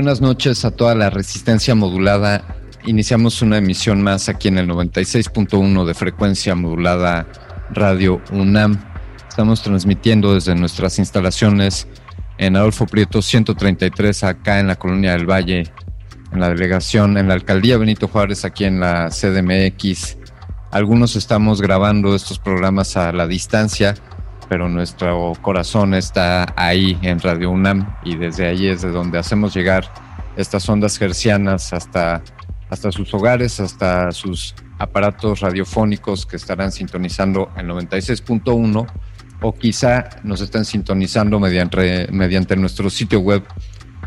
Buenas noches a toda la resistencia modulada. Iniciamos una emisión más aquí en el 96.1 de frecuencia modulada Radio UNAM. Estamos transmitiendo desde nuestras instalaciones en Adolfo Prieto 133 acá en la Colonia del Valle, en la delegación, en la alcaldía Benito Juárez, aquí en la CDMX. Algunos estamos grabando estos programas a la distancia pero nuestro corazón está ahí en Radio UNAM y desde ahí es de donde hacemos llegar estas ondas hercianas hasta, hasta sus hogares, hasta sus aparatos radiofónicos que estarán sintonizando en 96.1 o quizá nos estén sintonizando mediante, mediante nuestro sitio web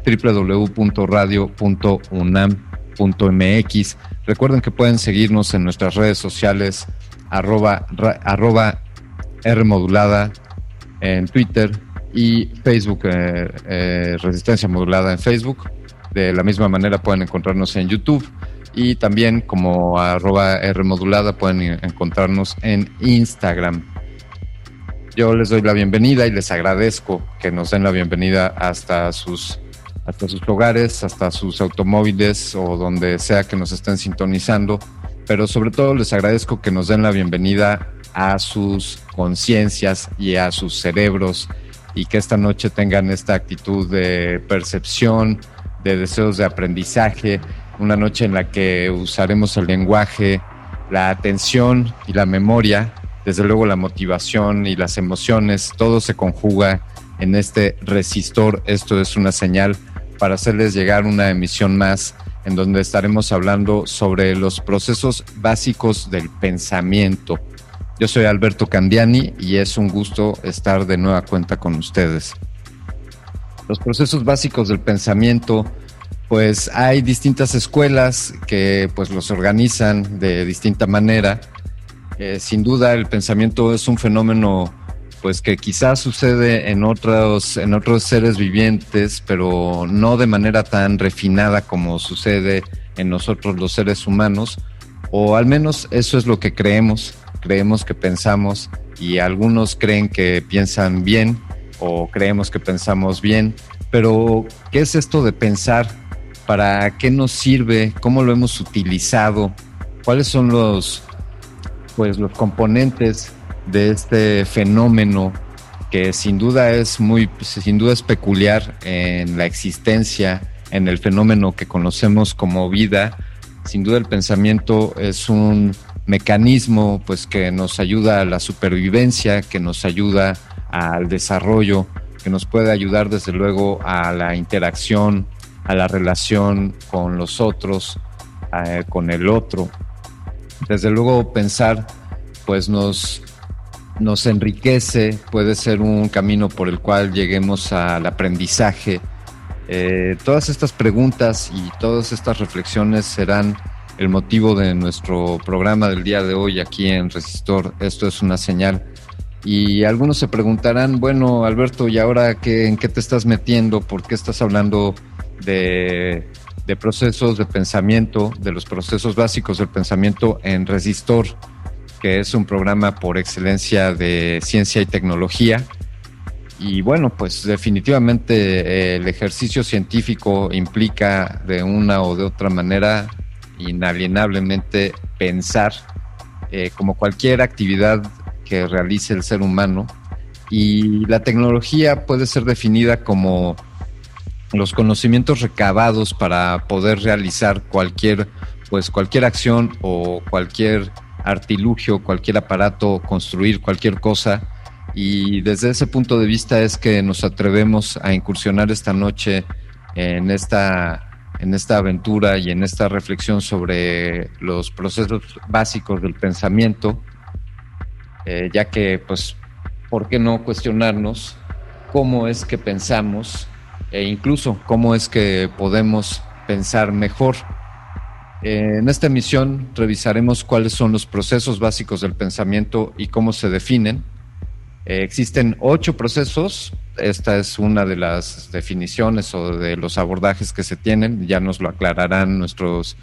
www.radio.unam.mx. Recuerden que pueden seguirnos en nuestras redes sociales arroba, arroba R modulada en Twitter y Facebook, eh, eh, Resistencia Modulada en Facebook. De la misma manera pueden encontrarnos en YouTube y también como arroba R pueden encontrarnos en Instagram. Yo les doy la bienvenida y les agradezco que nos den la bienvenida hasta sus, hasta sus hogares, hasta sus automóviles o donde sea que nos estén sintonizando. Pero sobre todo les agradezco que nos den la bienvenida a sus conciencias y a sus cerebros y que esta noche tengan esta actitud de percepción, de deseos de aprendizaje, una noche en la que usaremos el lenguaje, la atención y la memoria, desde luego la motivación y las emociones, todo se conjuga en este resistor. Esto es una señal para hacerles llegar una emisión más en donde estaremos hablando sobre los procesos básicos del pensamiento yo soy Alberto Candiani y es un gusto estar de nueva cuenta con ustedes. Los procesos básicos del pensamiento, pues hay distintas escuelas que pues los organizan de distinta manera. Eh, sin duda el pensamiento es un fenómeno pues que quizás sucede en otros, en otros seres vivientes, pero no de manera tan refinada como sucede en nosotros los seres humanos, o al menos eso es lo que creemos creemos que pensamos y algunos creen que piensan bien o creemos que pensamos bien, pero ¿qué es esto de pensar? ¿Para qué nos sirve? ¿Cómo lo hemos utilizado? ¿Cuáles son los pues los componentes de este fenómeno que sin duda es muy sin duda es peculiar en la existencia, en el fenómeno que conocemos como vida? Sin duda el pensamiento es un mecanismo pues que nos ayuda a la supervivencia, que nos ayuda al desarrollo, que nos puede ayudar desde luego a la interacción, a la relación con los otros, eh, con el otro. Desde luego pensar pues nos, nos enriquece, puede ser un camino por el cual lleguemos al aprendizaje. Eh, todas estas preguntas y todas estas reflexiones serán el motivo de nuestro programa del día de hoy aquí en Resistor. Esto es una señal. Y algunos se preguntarán, bueno, Alberto, ¿y ahora qué, en qué te estás metiendo? ¿Por qué estás hablando de, de procesos de pensamiento, de los procesos básicos del pensamiento en Resistor, que es un programa por excelencia de ciencia y tecnología? Y bueno, pues definitivamente eh, el ejercicio científico implica de una o de otra manera inalienablemente pensar eh, como cualquier actividad que realice el ser humano. Y la tecnología puede ser definida como los conocimientos recabados para poder realizar cualquier pues cualquier acción o cualquier artilugio, cualquier aparato, construir cualquier cosa. Y desde ese punto de vista es que nos atrevemos a incursionar esta noche en esta en esta aventura y en esta reflexión sobre los procesos básicos del pensamiento, eh, ya que, pues, ¿por qué no cuestionarnos cómo es que pensamos e incluso cómo es que podemos pensar mejor? en esta emisión revisaremos cuáles son los procesos básicos del pensamiento y cómo se definen. Eh, existen ocho procesos esta es una de las definiciones o de los abordajes que se tienen, ya nos lo aclararán nuestros,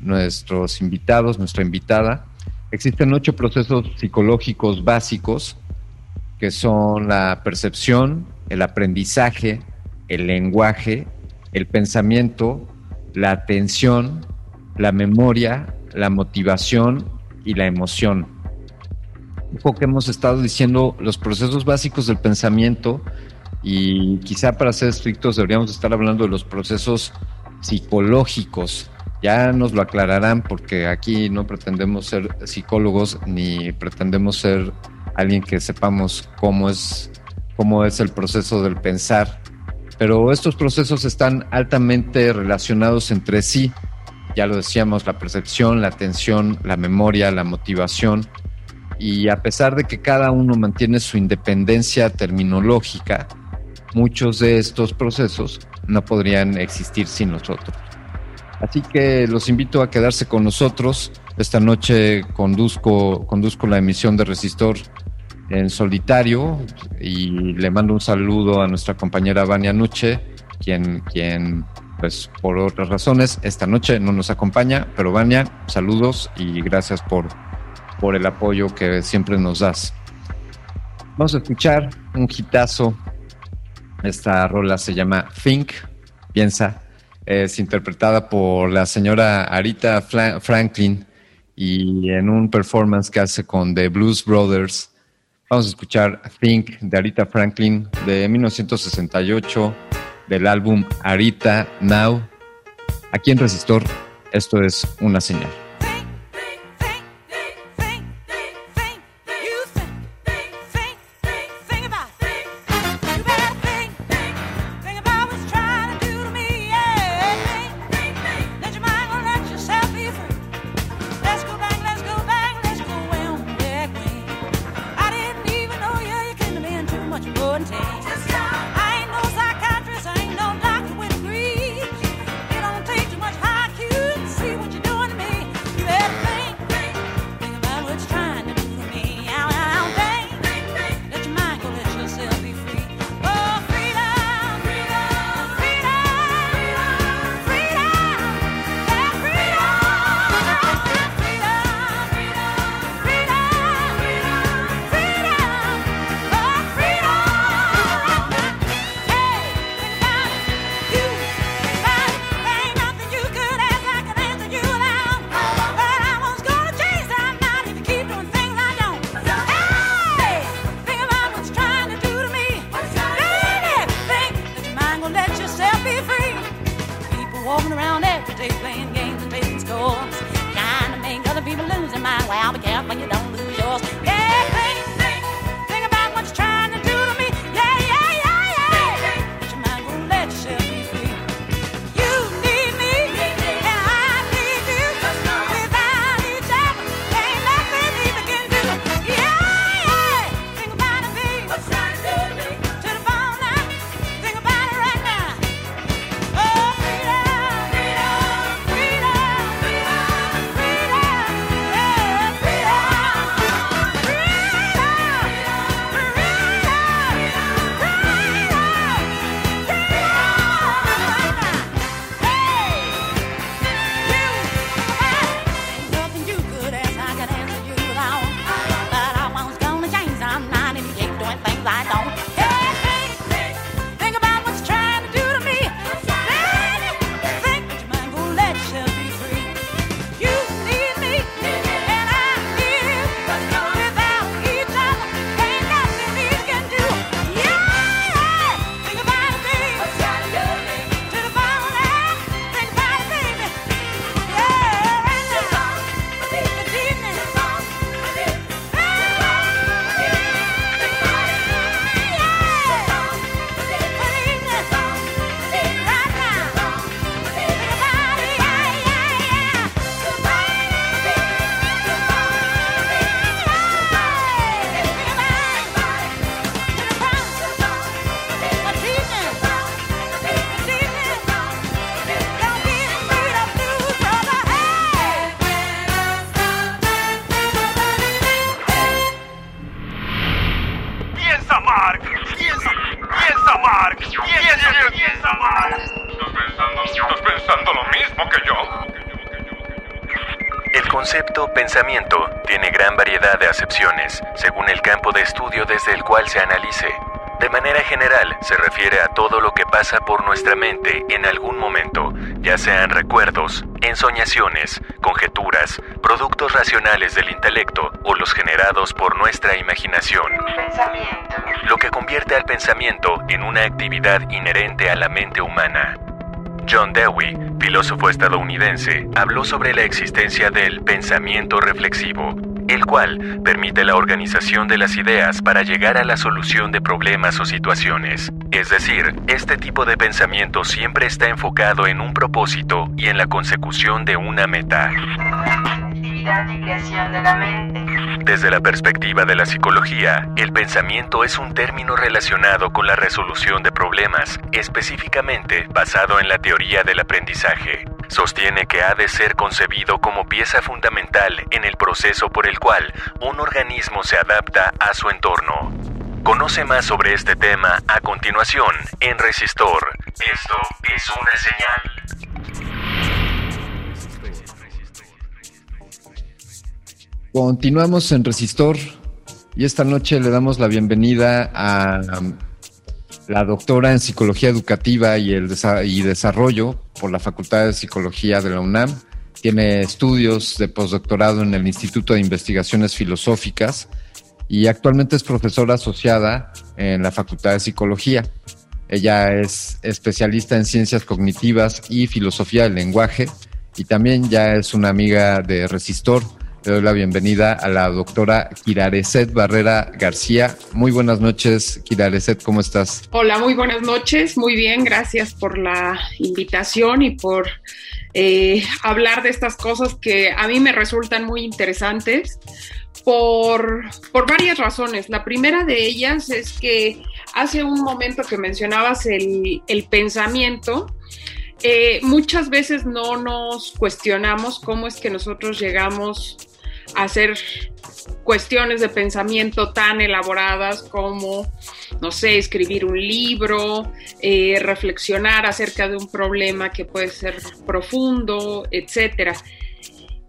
nuestros invitados, nuestra invitada. Existen ocho procesos psicológicos básicos que son la percepción, el aprendizaje, el lenguaje, el pensamiento, la atención, la memoria, la motivación y la emoción. Poco que hemos estado diciendo, los procesos básicos del pensamiento y quizá para ser estrictos deberíamos estar hablando de los procesos psicológicos. Ya nos lo aclararán porque aquí no pretendemos ser psicólogos ni pretendemos ser alguien que sepamos cómo es, cómo es el proceso del pensar. Pero estos procesos están altamente relacionados entre sí. Ya lo decíamos, la percepción, la atención, la memoria, la motivación. Y a pesar de que cada uno mantiene su independencia terminológica, muchos de estos procesos no podrían existir sin nosotros. Así que los invito a quedarse con nosotros. Esta noche conduzco, conduzco la emisión de Resistor en solitario y le mando un saludo a nuestra compañera Vania Nuche, quien, quien pues por otras razones esta noche no nos acompaña, pero Vania, saludos y gracias por, por el apoyo que siempre nos das. Vamos a escuchar un hitazo esta rola se llama Think, piensa. Es interpretada por la señora Arita Franklin y en un performance que hace con The Blues Brothers. Vamos a escuchar Think de Arita Franklin de 1968 del álbum Arita Now. Aquí en Resistor, esto es una señal. Cual se analice. De manera general, se refiere a todo lo que pasa por nuestra mente en algún momento, ya sean recuerdos, ensoñaciones, conjeturas, productos racionales del intelecto o los generados por nuestra imaginación. Lo que convierte al pensamiento en una actividad inherente a la mente humana. John Dewey, filósofo estadounidense, habló sobre la existencia del pensamiento reflexivo, el cual permite la organización de las ideas para llegar a la solución de problemas o situaciones. Es decir, este tipo de pensamiento siempre está enfocado en un propósito y en la consecución de una meta. Desde la perspectiva de la psicología, el pensamiento es un término relacionado con la resolución de problemas, específicamente basado en la teoría del aprendizaje. Sostiene que ha de ser concebido como pieza fundamental en el proceso por el cual un organismo se adapta a su entorno. Conoce más sobre este tema a continuación en Resistor. Esto es una señal. Continuamos en Resistor y esta noche le damos la bienvenida a la doctora en Psicología Educativa y, el y Desarrollo por la Facultad de Psicología de la UNAM. Tiene estudios de postdoctorado en el Instituto de Investigaciones Filosóficas y actualmente es profesora asociada en la Facultad de Psicología. Ella es especialista en ciencias cognitivas y filosofía del lenguaje y también ya es una amiga de Resistor le doy la bienvenida a la doctora Kirareset Barrera García. Muy buenas noches, Kirareset, ¿cómo estás? Hola, muy buenas noches, muy bien, gracias por la invitación y por eh, hablar de estas cosas que a mí me resultan muy interesantes por, por varias razones. La primera de ellas es que hace un momento que mencionabas el, el pensamiento, eh, muchas veces no nos cuestionamos cómo es que nosotros llegamos hacer cuestiones de pensamiento tan elaboradas como, no sé, escribir un libro, eh, reflexionar acerca de un problema que puede ser profundo, etcétera.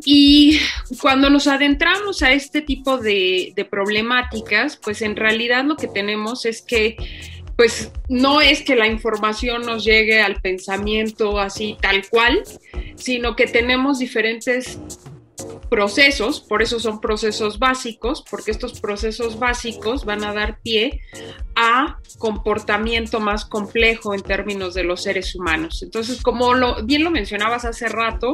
Y cuando nos adentramos a este tipo de, de, problemáticas, pues en realidad lo que tenemos es que, pues no es que la información nos llegue al pensamiento así tal cual, sino que tenemos diferentes procesos, por eso son procesos básicos, porque estos procesos básicos van a dar pie a comportamiento más complejo en términos de los seres humanos. Entonces, como bien lo mencionabas hace rato,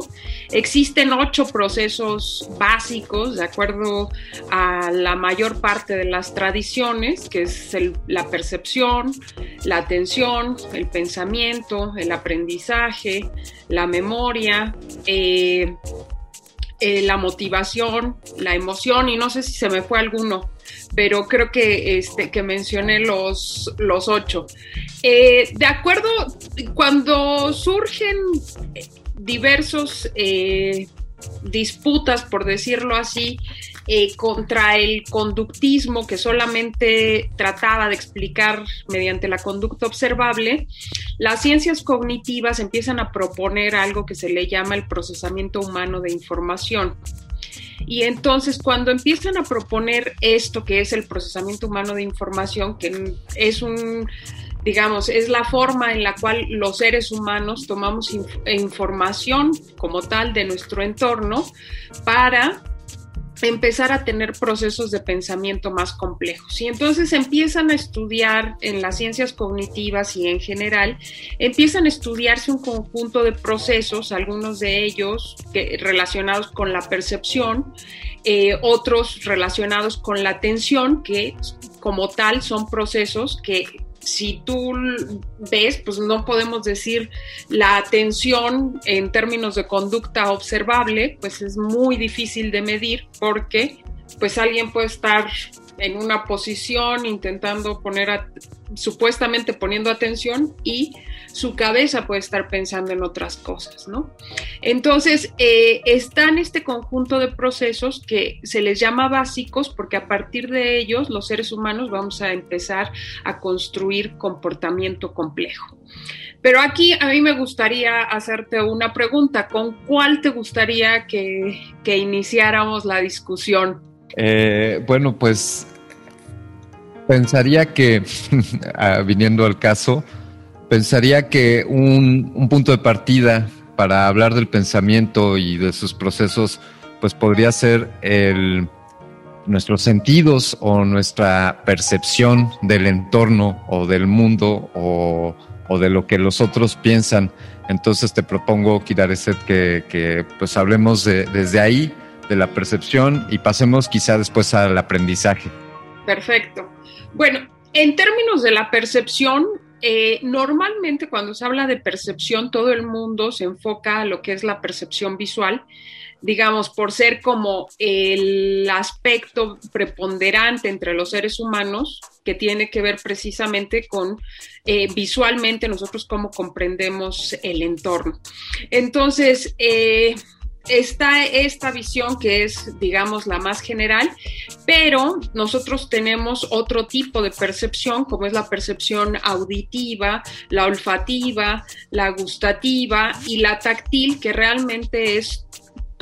existen ocho procesos básicos, de acuerdo a la mayor parte de las tradiciones, que es la percepción, la atención, el pensamiento, el aprendizaje, la memoria, eh, eh, la motivación, la emoción y no sé si se me fue alguno, pero creo que, este, que mencioné los, los ocho. Eh, de acuerdo, cuando surgen diversos eh, disputas, por decirlo así, eh, contra el conductismo que solamente trataba de explicar mediante la conducta observable, las ciencias cognitivas empiezan a proponer algo que se le llama el procesamiento humano de información. Y entonces cuando empiezan a proponer esto que es el procesamiento humano de información, que es un digamos, es la forma en la cual los seres humanos tomamos inf información como tal de nuestro entorno para empezar a tener procesos de pensamiento más complejos. Y entonces empiezan a estudiar en las ciencias cognitivas y en general, empiezan a estudiarse un conjunto de procesos, algunos de ellos relacionados con la percepción, eh, otros relacionados con la atención, que como tal son procesos que si tú ves, pues no podemos decir la atención en términos de conducta observable, pues es muy difícil de medir porque pues alguien puede estar en una posición intentando poner, supuestamente poniendo atención y su cabeza puede estar pensando en otras cosas, ¿no? Entonces, eh, está en este conjunto de procesos que se les llama básicos porque a partir de ellos los seres humanos vamos a empezar a construir comportamiento complejo. Pero aquí a mí me gustaría hacerte una pregunta. ¿Con cuál te gustaría que, que iniciáramos la discusión? Eh, bueno, pues pensaría que, ah, viniendo al caso, pensaría que un, un, punto de partida para hablar del pensamiento y de sus procesos, pues podría ser el, nuestros sentidos o nuestra percepción del entorno o del mundo o, o de lo que los otros piensan. Entonces te propongo, Kirareset, que, que pues hablemos de, desde ahí, de la percepción y pasemos quizá después al aprendizaje. Perfecto. Bueno, en términos de la percepción, eh, normalmente cuando se habla de percepción, todo el mundo se enfoca a lo que es la percepción visual, digamos, por ser como el aspecto preponderante entre los seres humanos, que tiene que ver precisamente con eh, visualmente nosotros cómo comprendemos el entorno. Entonces, eh, está esta visión que es, digamos, la más general, pero nosotros tenemos otro tipo de percepción, como es la percepción auditiva, la olfativa, la gustativa y la táctil, que realmente es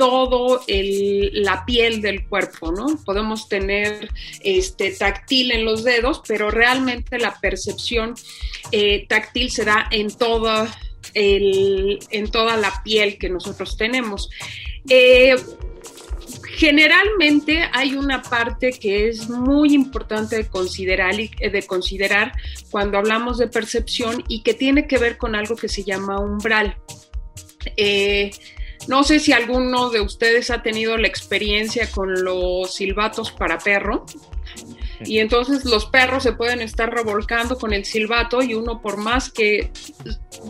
todo el, la piel del cuerpo, ¿no? Podemos tener este, táctil en los dedos, pero realmente la percepción eh, táctil se da en toda en toda la piel que nosotros tenemos. Eh, generalmente hay una parte que es muy importante de considerar, de considerar cuando hablamos de percepción y que tiene que ver con algo que se llama umbral. Eh, no sé si alguno de ustedes ha tenido la experiencia con los silbatos para perro. Y entonces los perros se pueden estar revolcando con el silbato y uno por más que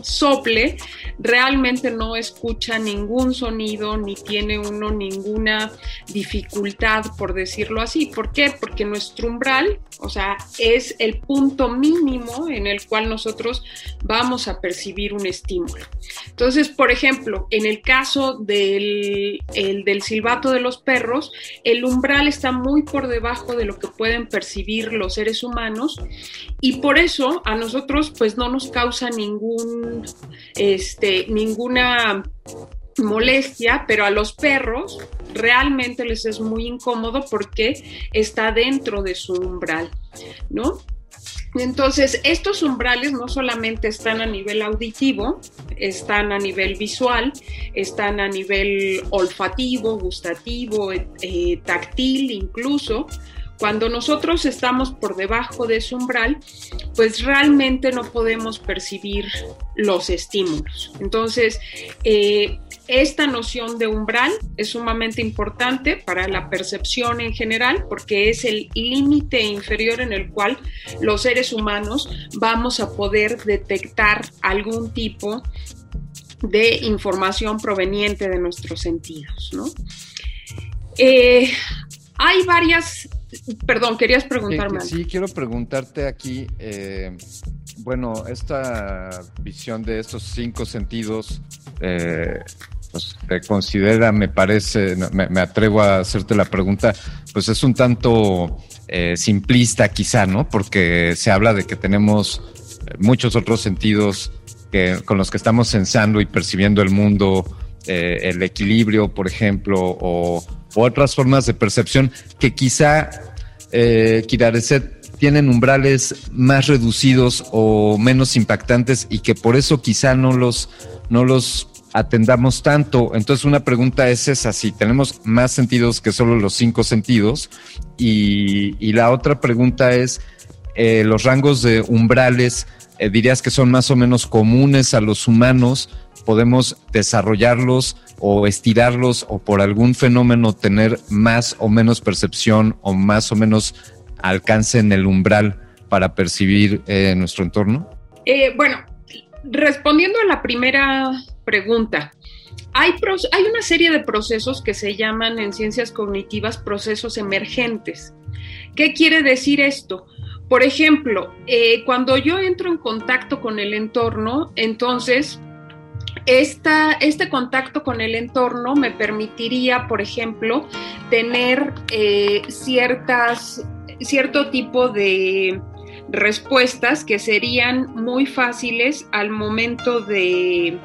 sople, realmente no escucha ningún sonido ni tiene uno ninguna dificultad, por decirlo así. ¿Por qué? Porque nuestro umbral, o sea, es el punto mínimo en el cual nosotros vamos a percibir un estímulo. Entonces, por ejemplo, en el caso del, el, del silbato de los perros, el umbral está muy por debajo de lo que pueden percibir los seres humanos y por eso a nosotros pues no nos causa ningún, este, ninguna molestia, pero a los perros realmente les es muy incómodo porque está dentro de su umbral, ¿no? Entonces, estos umbrales no solamente están a nivel auditivo, están a nivel visual, están a nivel olfativo, gustativo, eh, táctil incluso, cuando nosotros estamos por debajo de ese umbral, pues realmente no podemos percibir los estímulos. Entonces, eh, esta noción de umbral es sumamente importante para la percepción en general porque es el límite inferior en el cual los seres humanos vamos a poder detectar algún tipo de información proveniente de nuestros sentidos. Eh, hay varias Perdón, querías preguntarme. Sí, quiero preguntarte aquí, eh, bueno, esta visión de estos cinco sentidos, eh, pues te considera, me parece, me, atrevo a hacerte la pregunta, pues es un tanto eh, simplista quizá, ¿no? Porque se habla de que tenemos muchos otros sentidos que, con los que estamos sensando y percibiendo el mundo, el equilibrio, por ejemplo, o otras formas de percepción que quizá eh, tienen umbrales más reducidos o menos impactantes y que por eso quizá no los, no los atendamos tanto. Entonces una pregunta es esa, si tenemos más sentidos que solo los cinco sentidos. Y, la otra pregunta es, eh, los rangos de umbrales, eh, dirías que son más o menos comunes a los humanos, podemos desarrollarlos o estirarlos o por algún fenómeno tener más o menos percepción o más o menos alcance en el umbral para percibir eh, nuestro entorno? Eh, bueno, respondiendo a la primera pregunta, hay, hay una serie de procesos que se llaman en ciencias cognitivas procesos emergentes. ¿Qué quiere decir esto? Por ejemplo, eh, cuando yo entro en contacto con el entorno, entonces este contacto con el entorno me permitiría, por ejemplo, tener eh, ciertas, cierto tipo de, respuestas que serían muy fáciles al momento de,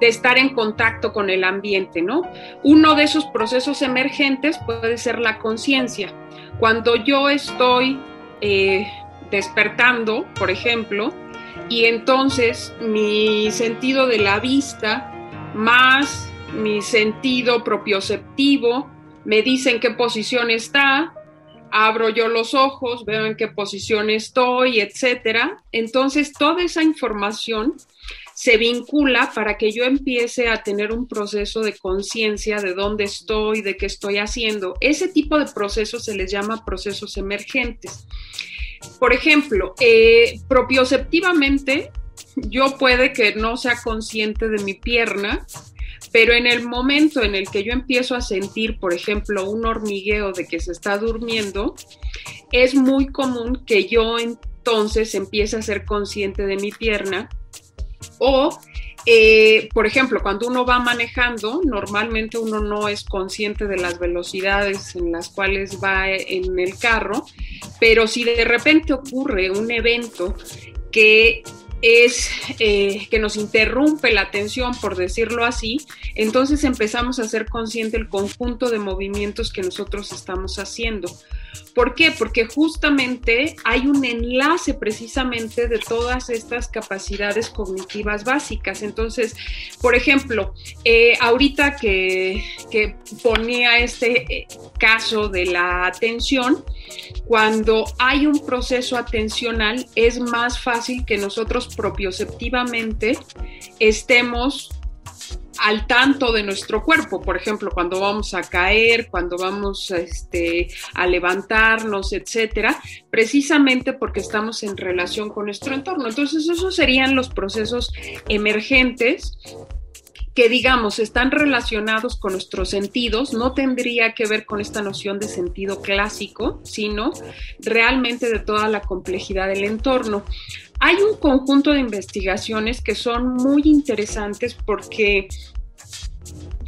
de estar en contacto con el ambiente, ¿no? Uno de esos procesos emergentes puede ser la conciencia. Cuando yo estoy eh, despertando, por ejemplo, y entonces mi sentido de la vista más mi sentido propioceptivo me dice en qué posición está, abro yo los ojos, veo en qué posición estoy, etcétera. Entonces, toda esa información se vincula para que yo empiece a tener un proceso de conciencia de dónde estoy, de qué estoy haciendo. Ese tipo de procesos se les llama procesos emergentes. Por ejemplo, eh, propioceptivamente, yo puede que no sea consciente de mi pierna, pero en el momento en el que yo empiezo a sentir, por ejemplo, un hormigueo de que se está durmiendo, es muy común que yo entonces empiece a ser consciente de mi pierna o eh, por ejemplo, cuando uno va manejando, normalmente uno no es consciente de las velocidades en las cuales va en el carro, pero si de repente ocurre un evento que es eh, que nos interrumpe la atención, por decirlo así, entonces empezamos a ser consciente del conjunto de movimientos que nosotros estamos haciendo. ¿Por qué? Porque justamente hay un enlace precisamente de todas estas capacidades cognitivas básicas. Entonces, por ejemplo, eh, ahorita que, que, ponía este eh, caso de la atención, cuando hay un proceso atencional es más fácil que nosotros propioceptivamente estemos al tanto de nuestro cuerpo, por ejemplo, cuando vamos a caer, cuando vamos este, a levantarnos, etcétera, precisamente porque estamos en relación con nuestro entorno. Entonces, esos serían los procesos emergentes que digamos están relacionados con nuestros sentidos, no tendría que ver con esta noción de sentido clásico, sino realmente de toda la complejidad del entorno. Hay un conjunto de investigaciones que son muy interesantes porque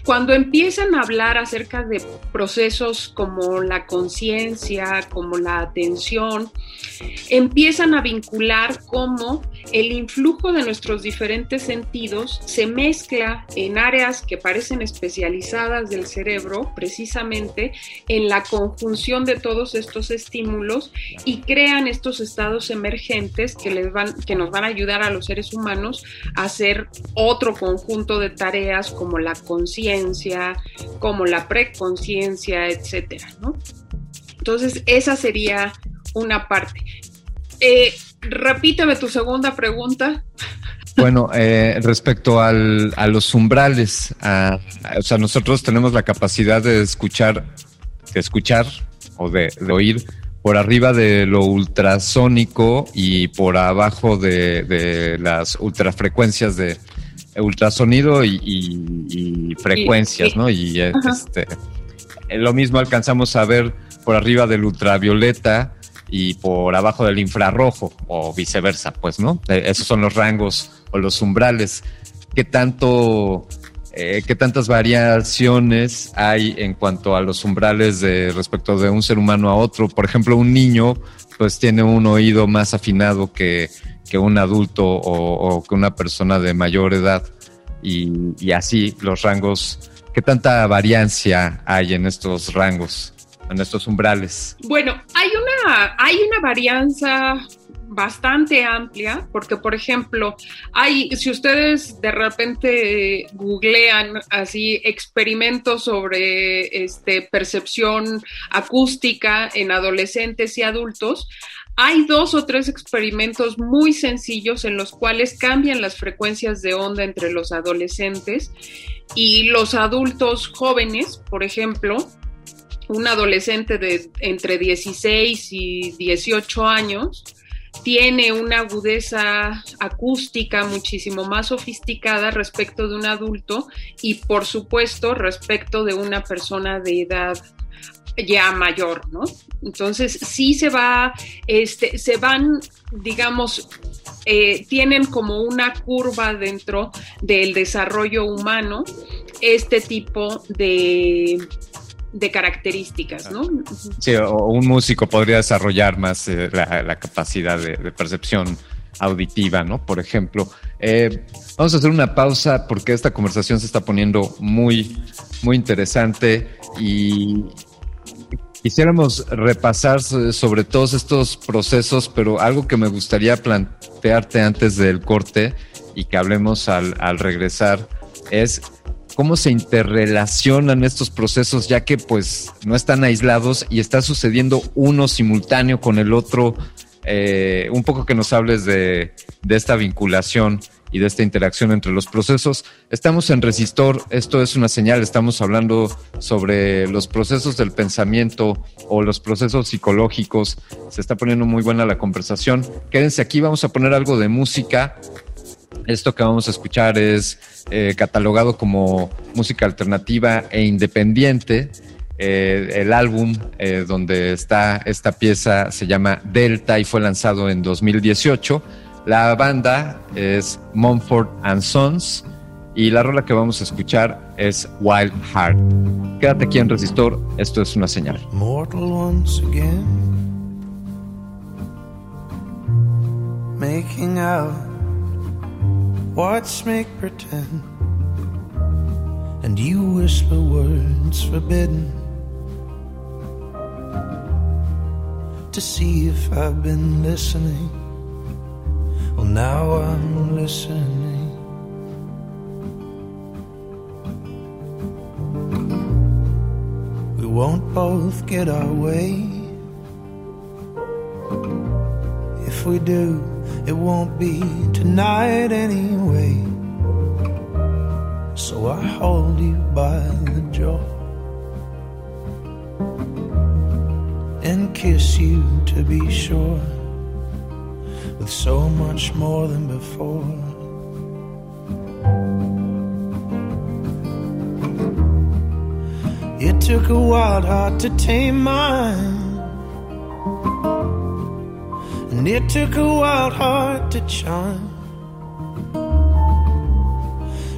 cuando empiezan a hablar acerca de procesos como la conciencia, como la atención, empiezan a vincular cómo el influjo de nuestros diferentes sentidos se mezcla en áreas que parecen especializadas del cerebro, precisamente en la conjunción de todos estos estímulos y crean estos estados emergentes que, les van, que nos van a ayudar a los seres humanos a hacer otro conjunto de tareas como la conciencia, como la preconciencia, etcétera. Entonces, esa sería una parte. Eh, repíteme tu segunda pregunta. Bueno, eh, respecto al, a los umbrales, o sea, nosotros tenemos la capacidad de escuchar, de escuchar o de, oír por arriba de lo ultrasónico y por abajo de, de las ultrafrecuencias de, ultrasonido y, frecuencias, ¿no? Y este, lo mismo alcanzamos a ver por arriba del ultravioleta y por abajo del infrarrojo o viceversa, pues, ¿no? E, esos son los rangos o los umbrales. ¿Qué tanto, eh, qué tantas variaciones hay en cuanto a los umbrales de respecto de un ser humano a otro? Por ejemplo, un niño, pues, tiene un oído más afinado que que un adulto o, que una persona de mayor edad y, así los rangos, ¿qué tanta variancia hay en estos rangos, en estos umbrales? Bueno, hay una, hay una varianza bastante amplia, porque por ejemplo, hay, si ustedes de repente googlean así experimentos sobre este, percepción acústica en adolescentes y adultos, hay dos o tres experimentos muy sencillos en los cuales cambian las frecuencias de onda entre los adolescentes y los adultos jóvenes, por ejemplo, un adolescente de entre 16 y 18 años tiene una agudeza acústica muchísimo más sofisticada respecto de un adulto y por supuesto respecto de una persona de edad ya mayor, ¿no? Entonces sí se va, este, se van, digamos, eh, tienen como una curva dentro del desarrollo humano este tipo de, de características, ¿no? Sí, o un músico podría desarrollar más eh, la, capacidad de, percepción auditiva, ¿no? Por ejemplo. Eh, vamos a hacer una pausa porque esta conversación se está poniendo muy, muy interesante y quisiéramos repasar sobre todos estos procesos, pero algo que me gustaría plantearte antes del corte y que hablemos al, al regresar es cómo se interrelacionan estos procesos, ya que pues no están aislados y está sucediendo uno simultáneo con el otro. Eh, un poco que nos hables de, esta vinculación y de esta interacción entre los procesos. Estamos en Resistor, esto es una señal, estamos hablando sobre los procesos del pensamiento o los procesos psicológicos. Se está poniendo muy buena la conversación. Quédense aquí, vamos a poner algo de música. Esto que vamos a escuchar es eh, catalogado como música alternativa e independiente. Eh, el álbum eh, donde está esta pieza se llama Delta y fue lanzado en 2018. La banda es Mumford and Sons y la rola que vamos a escuchar es Wild Heart. Quédate aquí en Resistor, esto es una señal. Mortal once again, making out Watch make pretend, and you whisper words forbidden to see if I've been listening. Well, now I'm listening. We won't both get our way. If we do, it won't be tonight anyway. So I hold you by the jaw and kiss you to be sure with so much more than before. It took a wild heart to tame mine. It took a wild heart to charm.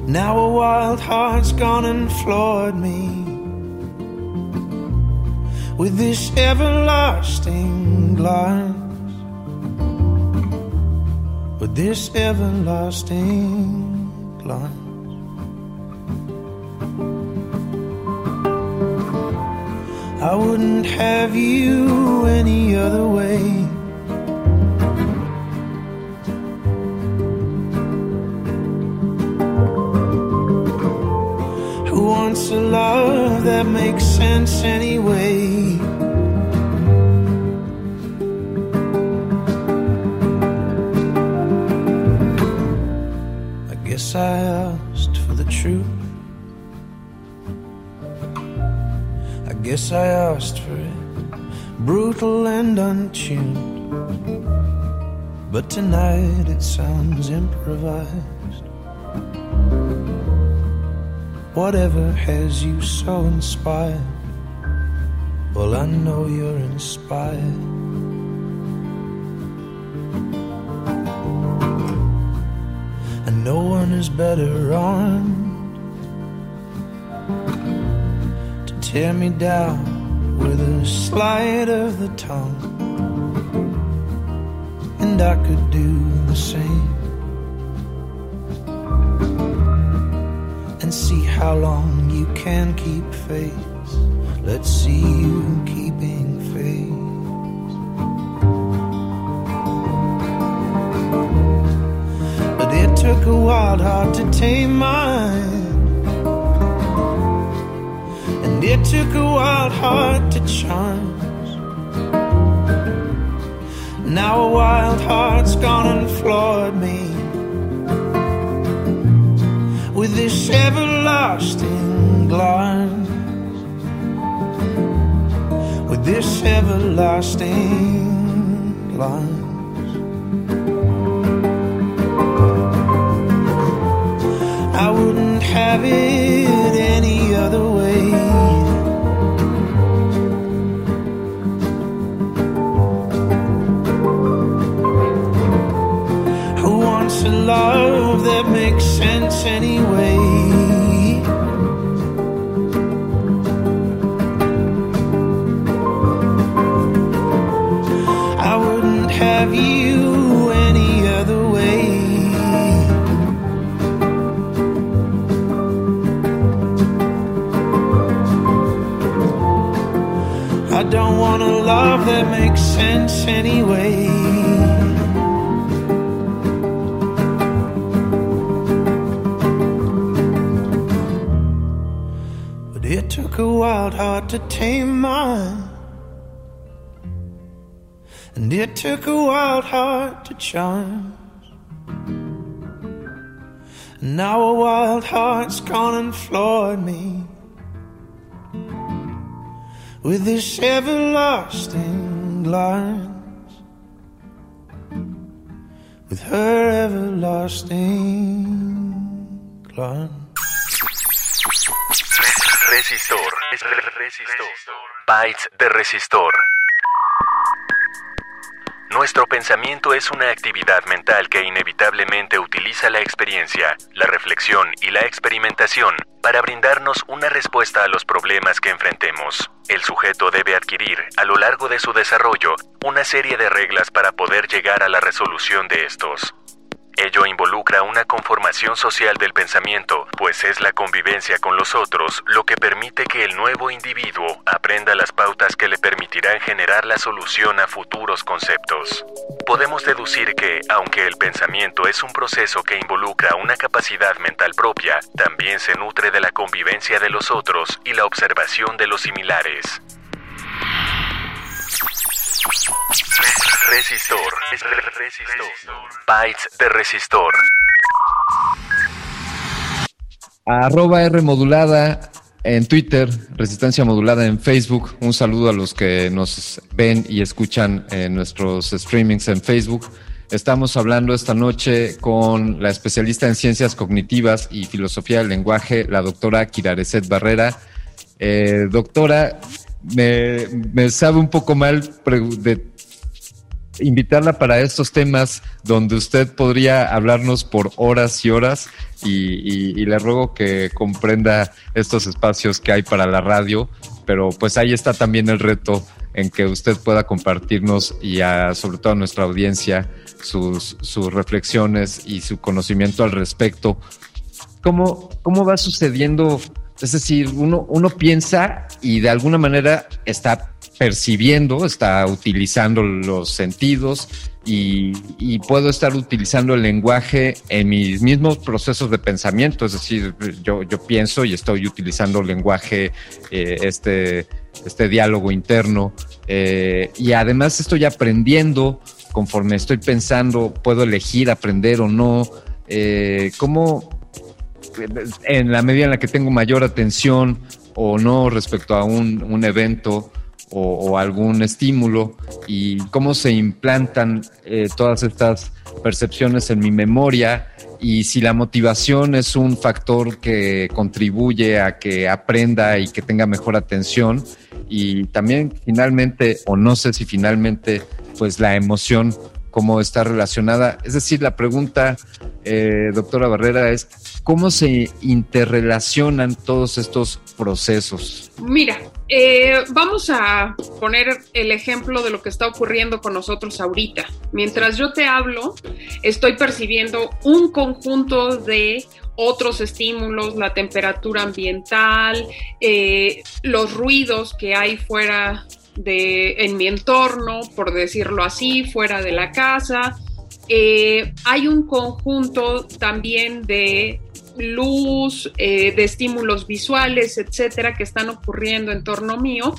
Now a wild heart's gone and floored me with this everlasting glance. With this everlasting glance. I wouldn't have you any other way. A love that makes sense anyway. I guess I asked for the truth. I guess I asked for it, brutal and untuned. But tonight it sounds improvised. Whatever has you so inspired? Well, I know you're inspired. And no one is better armed to tear me down with a slide of the tongue. And I could do the same. And see how long you can keep faith. Let's see you keeping faith. But it took a wild heart to tame mine. And it took a wild heart to charm. Now a wild heart's gone and floored me with this everlasting glance, with this everlasting glance. I wouldn't have it any that makes sense anyway. But it took a wild heart to tame mine. And it took a wild heart to charm. And now a wild heart's gone and floored me with this everlasting glance, with her everlasting glance. Resistor. Resistor. Bytes de resistor. Nuestro pensamiento es una actividad mental que inevitablemente utiliza la experiencia, la reflexión y la experimentación para brindarnos una respuesta a los problemas que enfrentemos. El sujeto debe adquirir, a lo largo de su desarrollo, una serie de reglas para poder llegar a la resolución de estos. Ello involucra una conformación social del pensamiento, pues es la convivencia con los otros lo que permite que el nuevo individuo aprenda las pautas que le permitirán generar la solución a futuros conceptos. Podemos deducir que, aunque el pensamiento es un proceso que involucra una capacidad mental propia, también se nutre de la convivencia de los otros y la observación de los similares. Resistor. Resistor. Bytes de resistor. Arroba R modulada en Twitter, Resistencia Modulada en Facebook. Un saludo a los que nos ven y escuchan en nuestros streamings en Facebook. Estamos hablando esta noche con la especialista en ciencias cognitivas y filosofía del lenguaje, la doctora Kirareset Barrera. Eh, doctora, me, me, sabe un poco mal de invitarla para estos temas donde usted podría hablarnos por horas y horas y, le ruego que comprenda estos espacios que hay para la radio, pero pues ahí está también el reto en que usted pueda compartirnos y a, sobre todo a nuestra audiencia sus, sus reflexiones y su conocimiento al respecto. ¿Cómo, cómo va sucediendo? Es decir, uno, uno piensa y de alguna manera está percibiendo, está utilizando los sentidos y, puedo estar utilizando el lenguaje en mis mismos procesos de pensamiento, es decir, yo, pienso y estoy utilizando el lenguaje, eh, este, este diálogo interno eh, y además estoy aprendiendo conforme estoy pensando, puedo elegir aprender o no, eh, cómo en la medida en la que tengo mayor atención o no respecto a un evento, o, algún estímulo y cómo se implantan eh, todas estas percepciones en mi memoria y si la motivación es un factor que contribuye a que aprenda y que tenga mejor atención y también finalmente o no sé si finalmente pues la emoción cómo está relacionada. Es decir, la pregunta, eh, doctora Barrera, es cómo se interrelacionan todos estos procesos. Mira, eh, vamos a poner el ejemplo de lo que está ocurriendo con nosotros ahorita. Mientras yo te hablo, estoy percibiendo un conjunto de otros estímulos, la temperatura ambiental, eh, los ruidos que hay fuera de, en mi entorno, por decirlo así, fuera de la casa. Eh, hay un conjunto también de luz, eh, de estímulos visuales, etcétera, que están ocurriendo en torno mío.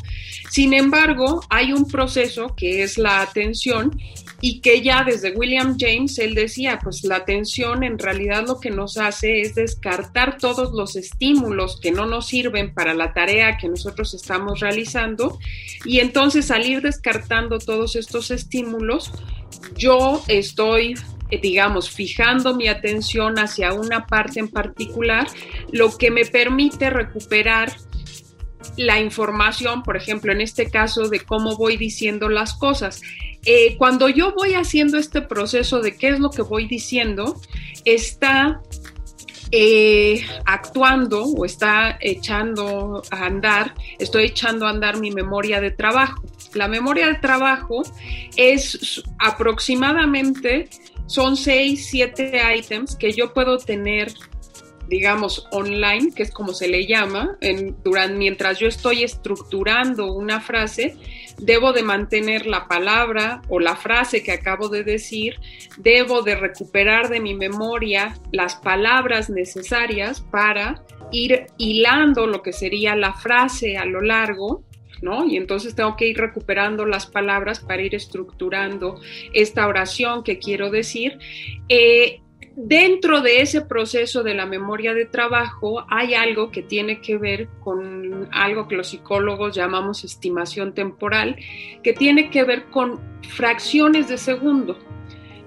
Sin embargo, hay un proceso que es la atención y que ya desde William James él decía, pues la atención en realidad lo que nos hace es descartar todos los estímulos que no nos sirven para la tarea que nosotros estamos realizando y entonces salir descartando todos estos estímulos, yo estoy digamos, fijando mi atención hacia una parte en particular, lo que me permite recuperar la información, por ejemplo, en este caso de cómo voy diciendo las cosas. Eh, cuando yo voy haciendo este proceso de qué es lo que voy diciendo, está eh, actuando o está echando a andar, estoy echando a andar mi memoria de trabajo. La memoria de trabajo es aproximadamente son seis, siete items que yo puedo tener digamos, online, que es como se le llama, en, durante, mientras yo estoy estructurando una frase, debo de mantener la palabra o la frase que acabo de decir, debo de recuperar de mi memoria las palabras necesarias para ir hilando lo que sería la frase a lo largo ¿no? Y entonces tengo que ir recuperando las palabras para ir estructurando esta oración que quiero decir. Eh, dentro de ese proceso de la memoria de trabajo hay algo que tiene que ver con algo que los psicólogos llamamos estimación temporal, que tiene que ver con fracciones de segundo.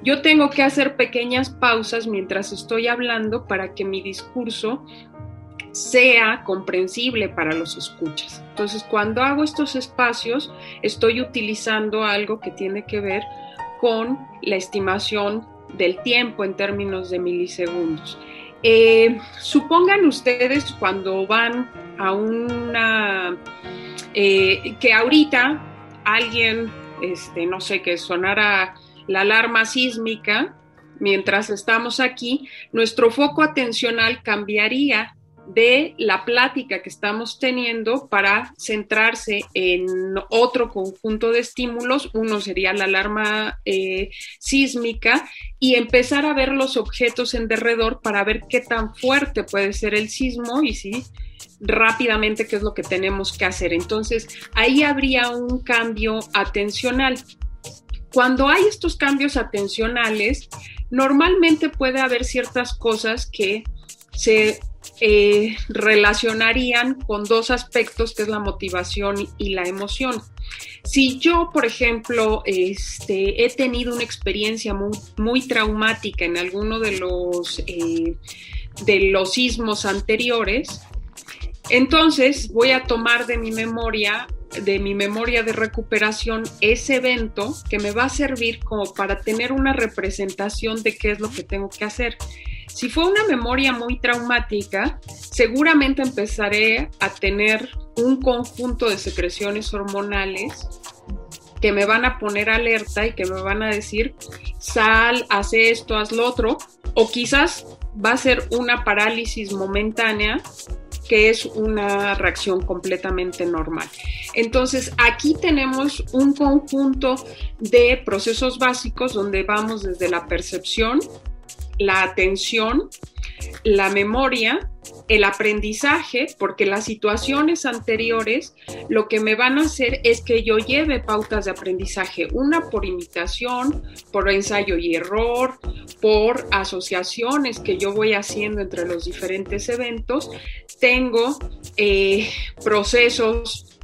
Yo tengo que hacer pequeñas pausas mientras estoy hablando para que mi discurso sea comprensible para los escuchas. Entonces, cuando hago estos espacios, estoy utilizando algo que tiene que ver con la estimación del tiempo en términos de milisegundos. Eh, supongan ustedes cuando van a una, eh, que ahorita alguien, este, no sé, que sonara la alarma sísmica, mientras estamos aquí, nuestro foco atencional cambiaría de la plática que estamos teniendo para centrarse en otro conjunto de estímulos. Uno sería la alarma eh, sísmica y empezar a ver los objetos en derredor para ver qué tan fuerte puede ser el sismo y si rápidamente qué es lo que tenemos que hacer. Entonces, ahí habría un cambio atencional. Cuando hay estos cambios atencionales, normalmente puede haber ciertas cosas que se eh, relacionarían con dos aspectos, que es la motivación y la emoción. Si yo, por ejemplo, este, he tenido una experiencia muy, traumática en alguno de los, eh, de los sismos anteriores, entonces voy a tomar de mi memoria de mi memoria de recuperación ese evento que me va a servir como para tener una representación de qué es lo que tengo que hacer. Si fue una memoria muy traumática, seguramente empezaré a tener un conjunto de secreciones hormonales que me van a poner alerta y que me van a decir, sal, haz esto, haz lo otro, o quizás va a ser una parálisis momentánea que es una reacción completamente normal. Entonces, aquí tenemos un conjunto de procesos básicos donde vamos desde la percepción, la atención, la memoria, el aprendizaje, porque las situaciones anteriores lo que me van a hacer es que yo lleve pautas de aprendizaje, una por imitación, por ensayo y error, por asociaciones que yo voy haciendo entre los diferentes eventos. Tengo eh, procesos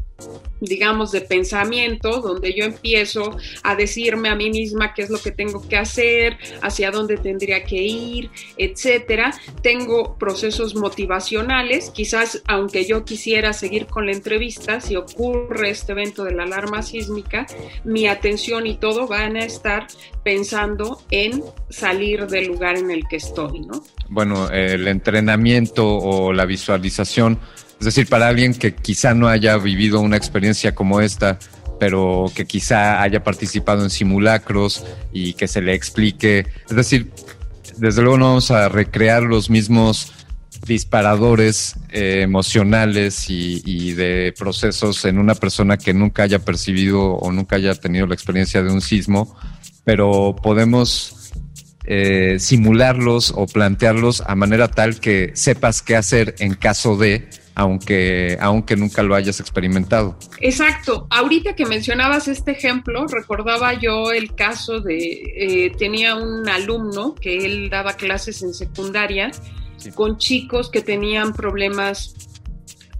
digamos, de pensamiento, donde yo empiezo a decirme a mí misma qué es lo que tengo que hacer, hacia dónde tendría que ir, etcétera. Tengo procesos motivacionales, quizás aunque yo quisiera seguir con la entrevista, si ocurre este evento de la alarma sísmica, mi atención y todo van a estar pensando en salir del lugar en el que estoy, ¿no? Bueno, el entrenamiento o la visualización es decir, para alguien que quizá no haya vivido una experiencia como esta, pero que quizá haya participado en simulacros y que se le explique. Es decir, desde luego no vamos a recrear los mismos disparadores eh, emocionales y, de procesos en una persona que nunca haya percibido o nunca haya tenido la experiencia de un sismo, pero podemos eh, simularlos o plantearlos a manera tal que sepas qué hacer en caso de aunque, aunque nunca lo hayas experimentado. Exacto. Ahorita que mencionabas este ejemplo, recordaba yo el caso de, eh, tenía un alumno que él daba clases en secundaria con chicos que tenían problemas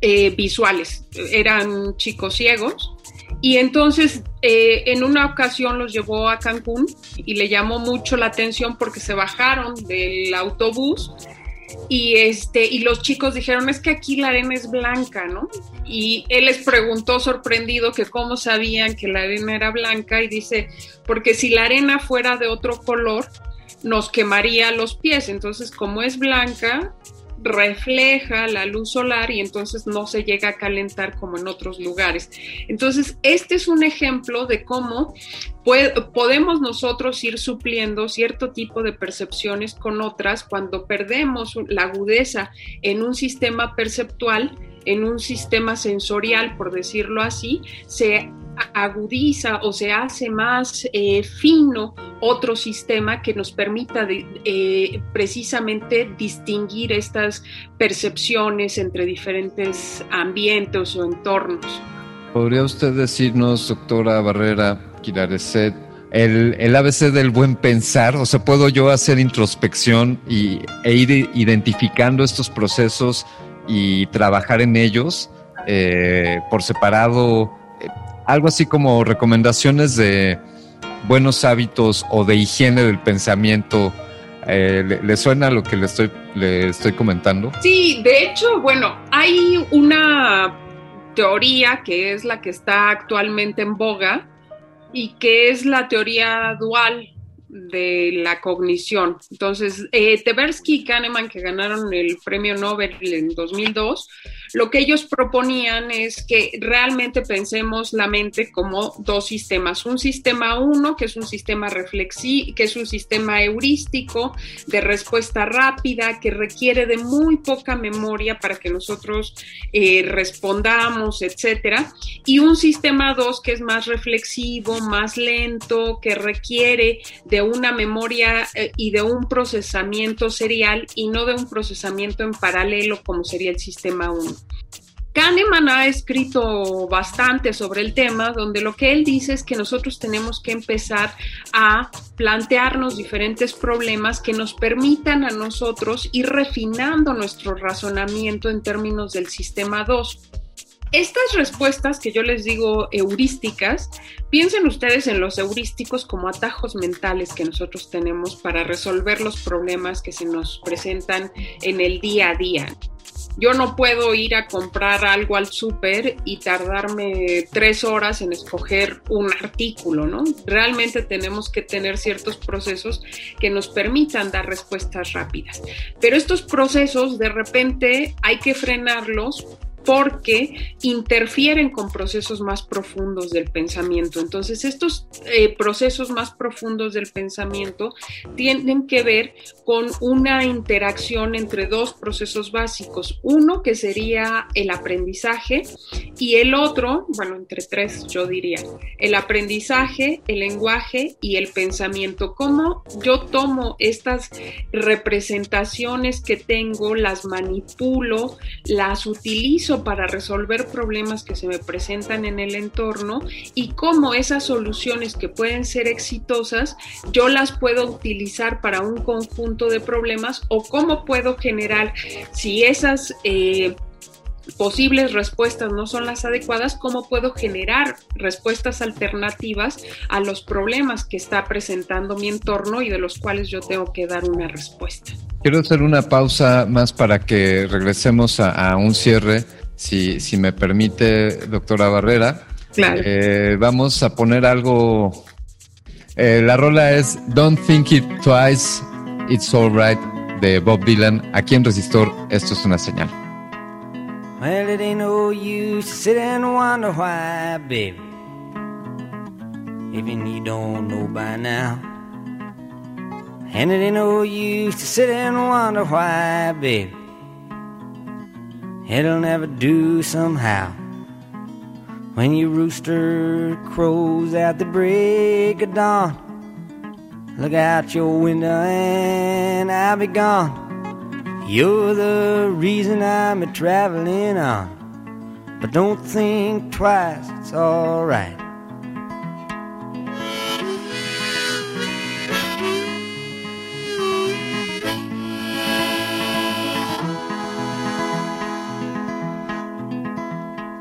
eh, visuales, eran chicos ciegos. Y entonces eh, en una ocasión los llevó a Cancún y le llamó mucho la atención porque se bajaron del autobús y este y los chicos dijeron es que aquí la arena es blanca, ¿no? Y él les preguntó sorprendido que cómo sabían que la arena era blanca y dice, porque si la arena fuera de otro color nos quemaría los pies, entonces como es blanca refleja la luz solar y entonces no se llega a calentar como en otros lugares. Entonces, este es un ejemplo de cómo podemos nosotros ir supliendo cierto tipo de percepciones con otras cuando perdemos la agudeza en un sistema perceptual en un sistema sensorial, por decirlo así, se agudiza o se hace más eh, fino otro sistema que nos permita eh, precisamente distinguir estas percepciones entre diferentes ambientes o entornos. ¿Podría usted decirnos, doctora Barrera Quirareset, el, el, ABC del buen pensar? O sea, ¿puedo yo hacer introspección y, e ir identificando estos procesos y trabajar en ellos eh, por separado? Algo así como recomendaciones de buenos hábitos o de higiene del pensamiento. Eh, ¿le, suena lo que le estoy, le estoy comentando? Sí, de hecho, bueno, hay una teoría que es la que está actualmente en boga y que es la teoría dual de la cognición. Entonces, eh, Tversky y Kahneman, que ganaron el premio Nobel en 2002, lo que ellos proponían es que realmente pensemos la mente como dos sistemas. Un sistema uno, que es un sistema reflexivo, que es un sistema heurístico de respuesta rápida, que requiere de muy poca memoria para que nosotros eh, respondamos, etcétera. Y un sistema dos, que es más reflexivo, más lento, que requiere de una memoria eh, y de un procesamiento serial y no de un procesamiento en paralelo como sería el sistema 1. Kahneman ha escrito bastante sobre el tema, donde lo que él dice es que nosotros tenemos que empezar a plantearnos diferentes problemas que nos permitan a nosotros ir refinando nuestro razonamiento en términos del sistema 2. Estas respuestas que yo les digo heurísticas, piensen ustedes en los heurísticos como atajos mentales que nosotros tenemos para resolver los problemas que se nos presentan en el día a día. Yo no puedo ir a comprar algo al súper y tardarme tres horas en escoger un artículo, ¿no? Realmente tenemos que tener ciertos procesos que nos permitan dar respuestas rápidas. Pero estos procesos de repente hay que frenarlos porque interfieren con procesos más profundos del pensamiento. Entonces, estos eh, procesos más profundos del pensamiento tienen que ver con una interacción entre dos procesos básicos. Uno que sería el aprendizaje y el otro, bueno, entre tres yo diría, el aprendizaje, el lenguaje y el pensamiento. ¿Cómo yo tomo estas representaciones que tengo, las manipulo, las utilizo? Para resolver problemas que se me presentan en el entorno y cómo esas soluciones que pueden ser exitosas yo las puedo utilizar para un conjunto de problemas o cómo puedo generar si esas eh, posibles respuestas no son las adecuadas, cómo puedo generar respuestas alternativas a los problemas que está presentando mi entorno y de los cuales yo tengo que dar una respuesta. Quiero hacer una pausa más para que regresemos a un cierre si, si me permite, doctora Barrera. Claro. Eh, vamos a poner algo. Eh, la rola es Don't Think It Twice, It's Alright de Bob Dylan. Aquí en Resistor, esto es una señal. Well, it ain't no use to sit and wonder why, baby. Even you don't know by now. And it ain't no use to sit and wonder why, baby. It'll never do somehow. When your rooster crows at the break of dawn, look out your window and I'll be gone. You're the reason I'm a traveling on, but don't think twice, it's alright.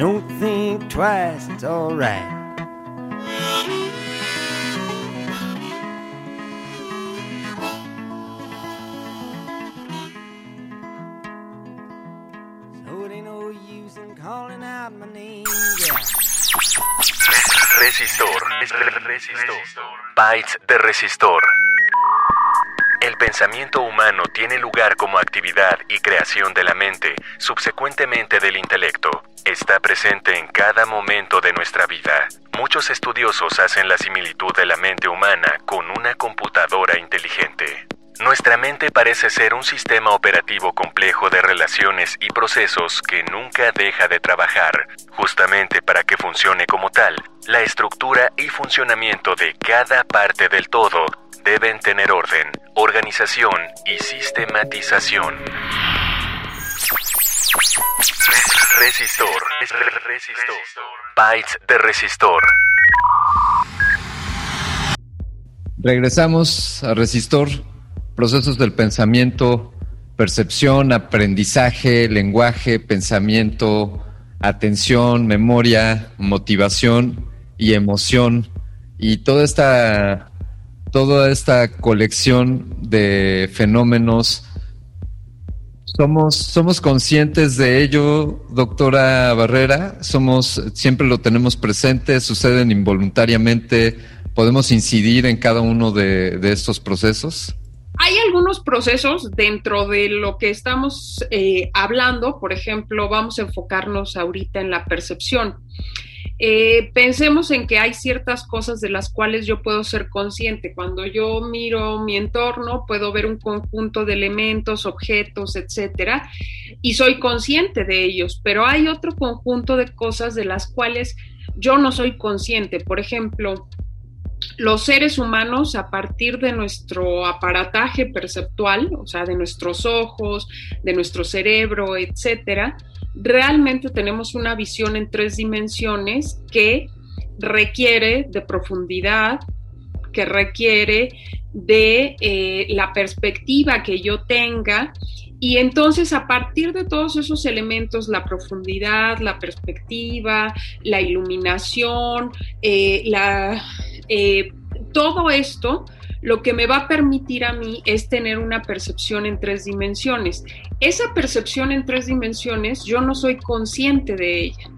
But don't think twice, it's alright. So it ain't no use in calling out my name. Yeah. Resistor. Resistor. Bytes de resistor. El pensamiento humano tiene lugar como actividad y creación de la mente, subsecuentemente del intelecto. Está presente en cada momento de nuestra vida. Muchos estudiosos hacen la similitud de la mente humana con una computadora inteligente. Nuestra mente parece ser un sistema operativo complejo de relaciones y procesos que nunca deja de trabajar. Justamente para que funcione como tal, la estructura y funcionamiento de cada parte del todo deben tener orden, organización y sistematización. Resistor. Resistor. Bytes de resistor. Regresamos a Resistor, procesos del pensamiento, percepción, aprendizaje, lenguaje, pensamiento, atención, memoria, motivación y emoción. Y toda esta toda esta colección de fenómenos, somos, somos conscientes de ello, doctora Barrera, somos, siempre lo tenemos presente, suceden involuntariamente, podemos incidir en cada uno de, estos procesos. Hay algunos procesos dentro de lo que estamos eh, hablando, por ejemplo, vamos a enfocarnos ahorita en la percepción. Eh, pensemos en que hay ciertas cosas de las cuales yo puedo ser consciente. Cuando yo miro mi entorno, puedo ver un conjunto de elementos, objetos, etcétera, y soy consciente de ellos. Pero hay otro conjunto de cosas de las cuales yo no soy consciente. Por ejemplo, los seres humanos, a partir de nuestro aparataje perceptual, o sea, de nuestros ojos, de nuestro cerebro, etcétera, realmente tenemos una visión en tres dimensiones que requiere de profundidad, que requiere de eh, la perspectiva que yo tenga. Y entonces a partir de todos esos elementos, la profundidad, la perspectiva, la iluminación, eh, eh, todo esto, lo que me va a permitir a mí es tener una percepción en tres dimensiones. Esa percepción en tres dimensiones, yo no soy consciente de ella.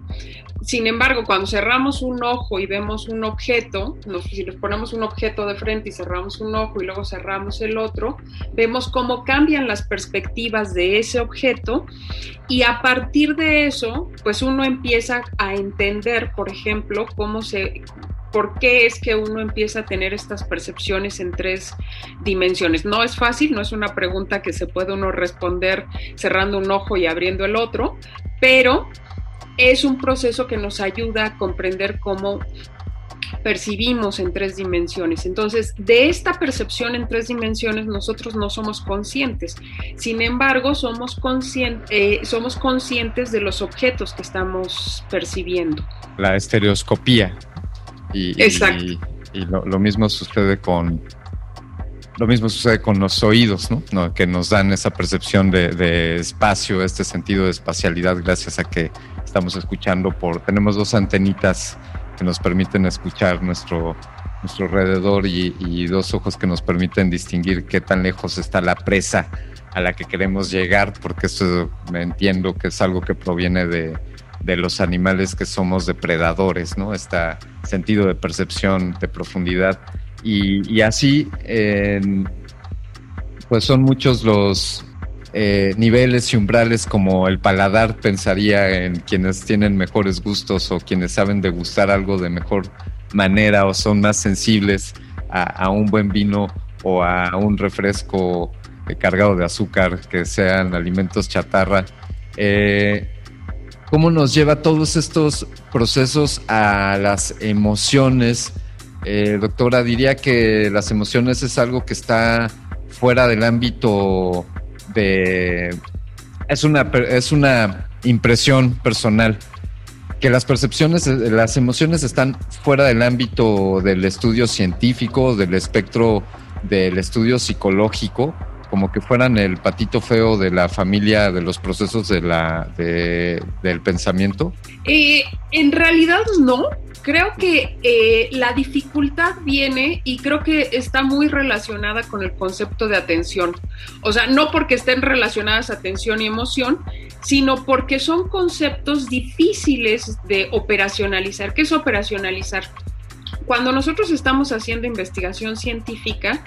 Sin embargo, cuando cerramos un ojo y vemos un objeto, si nos ponemos un objeto de frente y cerramos un ojo y luego cerramos el otro, vemos cómo cambian las perspectivas de ese objeto y a partir de eso, pues uno empieza a entender, por ejemplo, cómo se por qué es que uno empieza a tener estas percepciones en tres dimensiones. No es fácil, no es una pregunta que se puede uno responder cerrando un ojo y abriendo el otro, pero es un proceso que nos ayuda a comprender cómo percibimos en tres dimensiones. Entonces, de esta percepción en tres dimensiones nosotros no somos conscientes. Sin embargo, somos, eh, somos conscientes de los objetos que estamos percibiendo. La estereoscopía. Y, Exacto. y, lo, mismo sucede con lo mismo sucede con los oídos, ¿no? que nos dan esa percepción de, de, espacio, este sentido de espacialidad, gracias a que estamos escuchando por. Tenemos dos antenitas que nos permiten escuchar nuestro, nuestro alrededor y, y dos ojos que nos permiten distinguir qué tan lejos está la presa a la que queremos llegar, porque esto me entiendo que es algo que proviene de, de los animales que somos depredadores, ¿no? Este sentido de percepción, de profundidad. Y, así, eh, pues son muchos los eh, niveles y umbrales como el paladar, pensaría en quienes tienen mejores gustos o quienes saben degustar algo de mejor manera o son más sensibles a, a un buen vino o a un refresco cargado de azúcar, que sean alimentos chatarra. Eh, cómo nos lleva todos estos procesos a las emociones. Eh, doctora, diría que las emociones es algo que está fuera del ámbito de... Es una, es una impresión personal, que las percepciones, las emociones están fuera del ámbito del estudio científico, del espectro del estudio psicológico, como que fueran el patito feo de la familia de los procesos de la, del pensamiento? Eh, en realidad no, Creo que eh, la dificultad viene y creo que está muy relacionada con el concepto de atención. O sea, no porque estén relacionadas atención y emoción, sino porque son conceptos difíciles de operacionalizar. ¿Qué es operacionalizar? Cuando nosotros estamos haciendo investigación científica,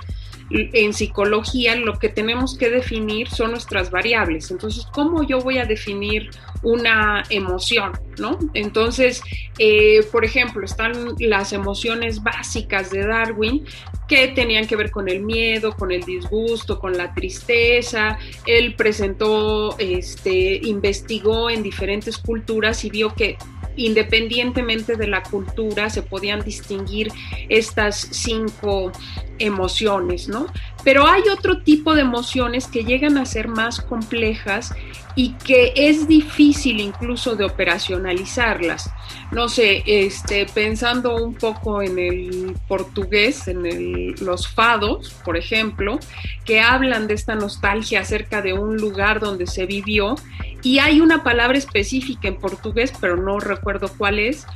en psicología lo que tenemos que definir son nuestras variables. Entonces, ¿cómo yo voy a definir una emoción? ¿no? Entonces, eh, por ejemplo, están las emociones básicas de Darwin que tenían que ver con el miedo, con el disgusto, con la tristeza. Él presentó, este, investigó en diferentes culturas y vio que independientemente de la cultura se podían distinguir estas cinco emociones, ¿no? Pero hay otro tipo de emociones que llegan a ser más complejas y que es difícil incluso de operacionalizarlas. No sé, este, pensando un poco en el portugués, en los fados, por ejemplo, que hablan de esta nostalgia acerca de un lugar donde se vivió y hay una palabra específica en portugués, pero no recuerdo cuál es,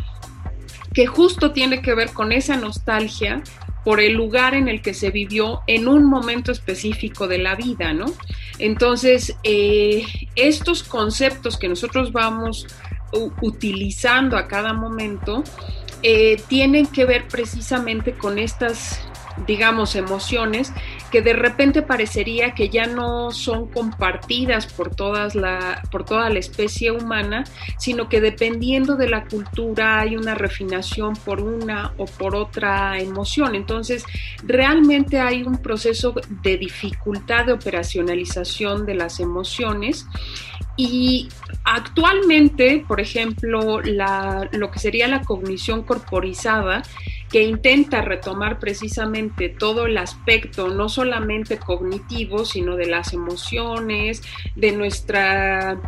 que justo tiene que ver con esa nostalgia por el lugar en el que se vivió en un momento específico de la vida, ¿no? Entonces, eh, estos conceptos que nosotros vamos utilizando a cada momento eh, tienen que ver precisamente con estas digamos, emociones que de repente parecería que ya no son compartidas por, todas la, por toda la especie humana, sino que dependiendo de la cultura hay una refinación por una o por otra emoción. Entonces, realmente hay un proceso de dificultad de operacionalización de las emociones y actualmente, por ejemplo, lo que sería la cognición corporizada, que intenta retomar precisamente todo el aspecto, no solamente cognitivo, sino de las emociones, de nuestra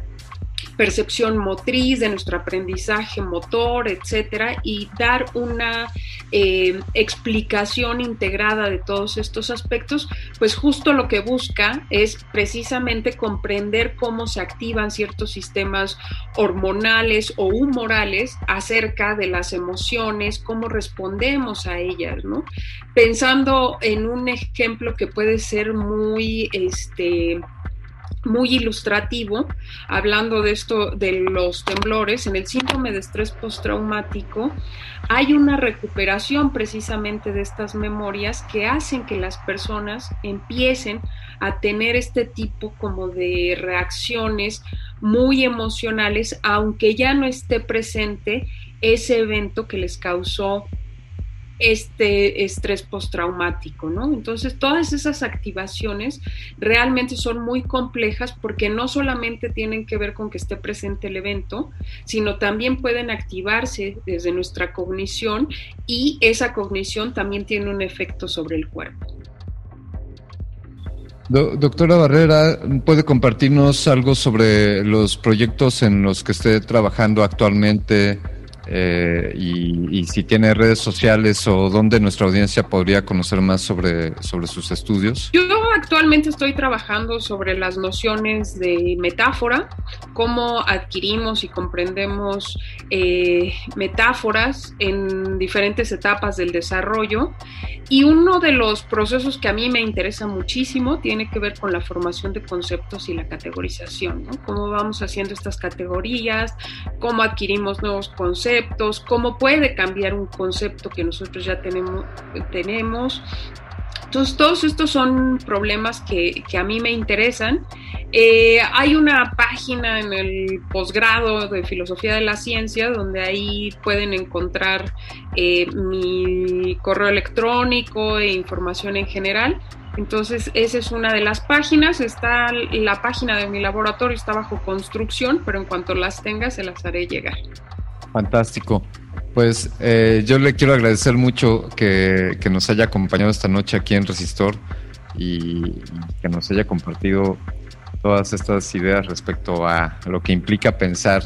percepción motriz, de nuestro aprendizaje motor, etcétera, y dar una eh, explicación integrada de todos estos aspectos, pues justo lo que busca es precisamente comprender cómo se activan ciertos sistemas hormonales o humorales acerca de las emociones, cómo respondemos a ellas, ¿no? Pensando en un ejemplo que puede ser muy, este, muy ilustrativo, hablando de esto de los temblores, en el síndrome de estrés postraumático hay una recuperación precisamente de estas memorias que hacen que las personas empiecen a tener este tipo como de reacciones muy emocionales, aunque ya no esté presente ese evento que les causó este estrés postraumático, ¿no? Entonces, todas esas activaciones realmente son muy complejas porque no solamente tienen que ver con que esté presente el evento, sino también pueden activarse desde nuestra cognición y esa cognición también tiene un efecto sobre el cuerpo. doctora Barrera, ¿puede compartirnos algo sobre los proyectos en los que esté trabajando actualmente? Eh, y, si tiene redes sociales o dónde nuestra audiencia podría conocer más sobre, sobre sus estudios. Actualmente estoy trabajando sobre las nociones de metáfora, cómo adquirimos y comprendemos eh, metáforas en diferentes etapas del desarrollo. Y uno de los procesos que a mí me interesa muchísimo tiene que ver con la formación de conceptos y la categorización. Cómo vamos haciendo estas categorías, cómo adquirimos nuevos conceptos cómo puede cambiar un concepto que nosotros ya tenemos. Entonces, todos estos son problemas que, a mí me interesan. Eh, hay una página en el posgrado de Filosofía de la Ciencia donde ahí pueden encontrar eh, mi correo electrónico e información en general. Entonces, esa es una de las páginas. Está la página de mi laboratorio, está bajo construcción, pero en cuanto las tenga, se las haré llegar. Fantástico. Pues eh, yo le quiero agradecer mucho que, nos haya acompañado esta noche aquí en Resistor y, que nos haya compartido todas estas ideas respecto a lo que implica pensar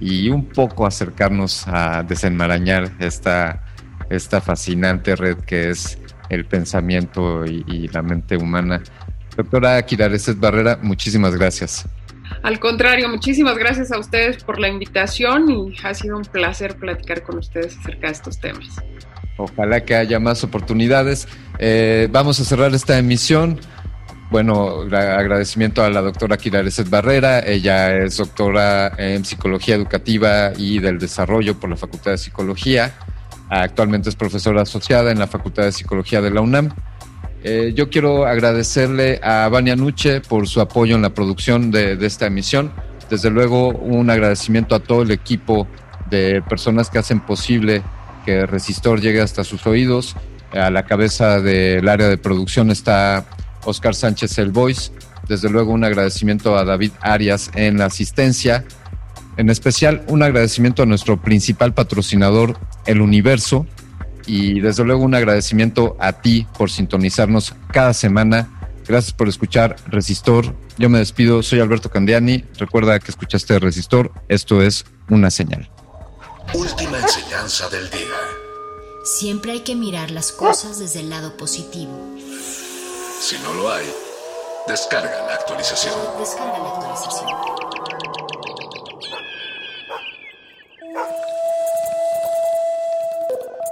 y un poco acercarnos a desenmarañar esta, esta fascinante red que es el pensamiento y, la mente humana. Doctora Kirareset Barrera, muchísimas gracias. Al contrario, muchísimas gracias a ustedes por la invitación y ha sido un placer platicar con ustedes acerca de estos temas. Ojalá que haya más oportunidades. Eh, vamos a cerrar esta emisión. Bueno, agradecimiento a la doctora Kirareset Barrera. Ella es doctora en Psicología Educativa y del Desarrollo por la Facultad de Psicología. Actualmente es profesora asociada en la Facultad de Psicología de la UNAM. Eh, yo quiero agradecerle a Vania Nuche por su apoyo en la producción de, de esta emisión. Desde luego, un agradecimiento a todo el equipo de personas que hacen posible que Resistor llegue hasta sus oídos. A la cabeza del área de producción está Oscar Sánchez El Voice. Desde luego un agradecimiento a David Arias en la asistencia. En especial un agradecimiento a nuestro principal patrocinador, El Universo. Y desde luego un agradecimiento a ti por sintonizarnos cada semana. Gracias por escuchar Resistor. Yo me despido, soy Alberto Candiani. Recuerda que escuchaste Resistor. Esto es una señal. Última enseñanza del día. Siempre hay que mirar las cosas desde el lado positivo. Si no lo hay, descarga la actualización. Descarga la actualización.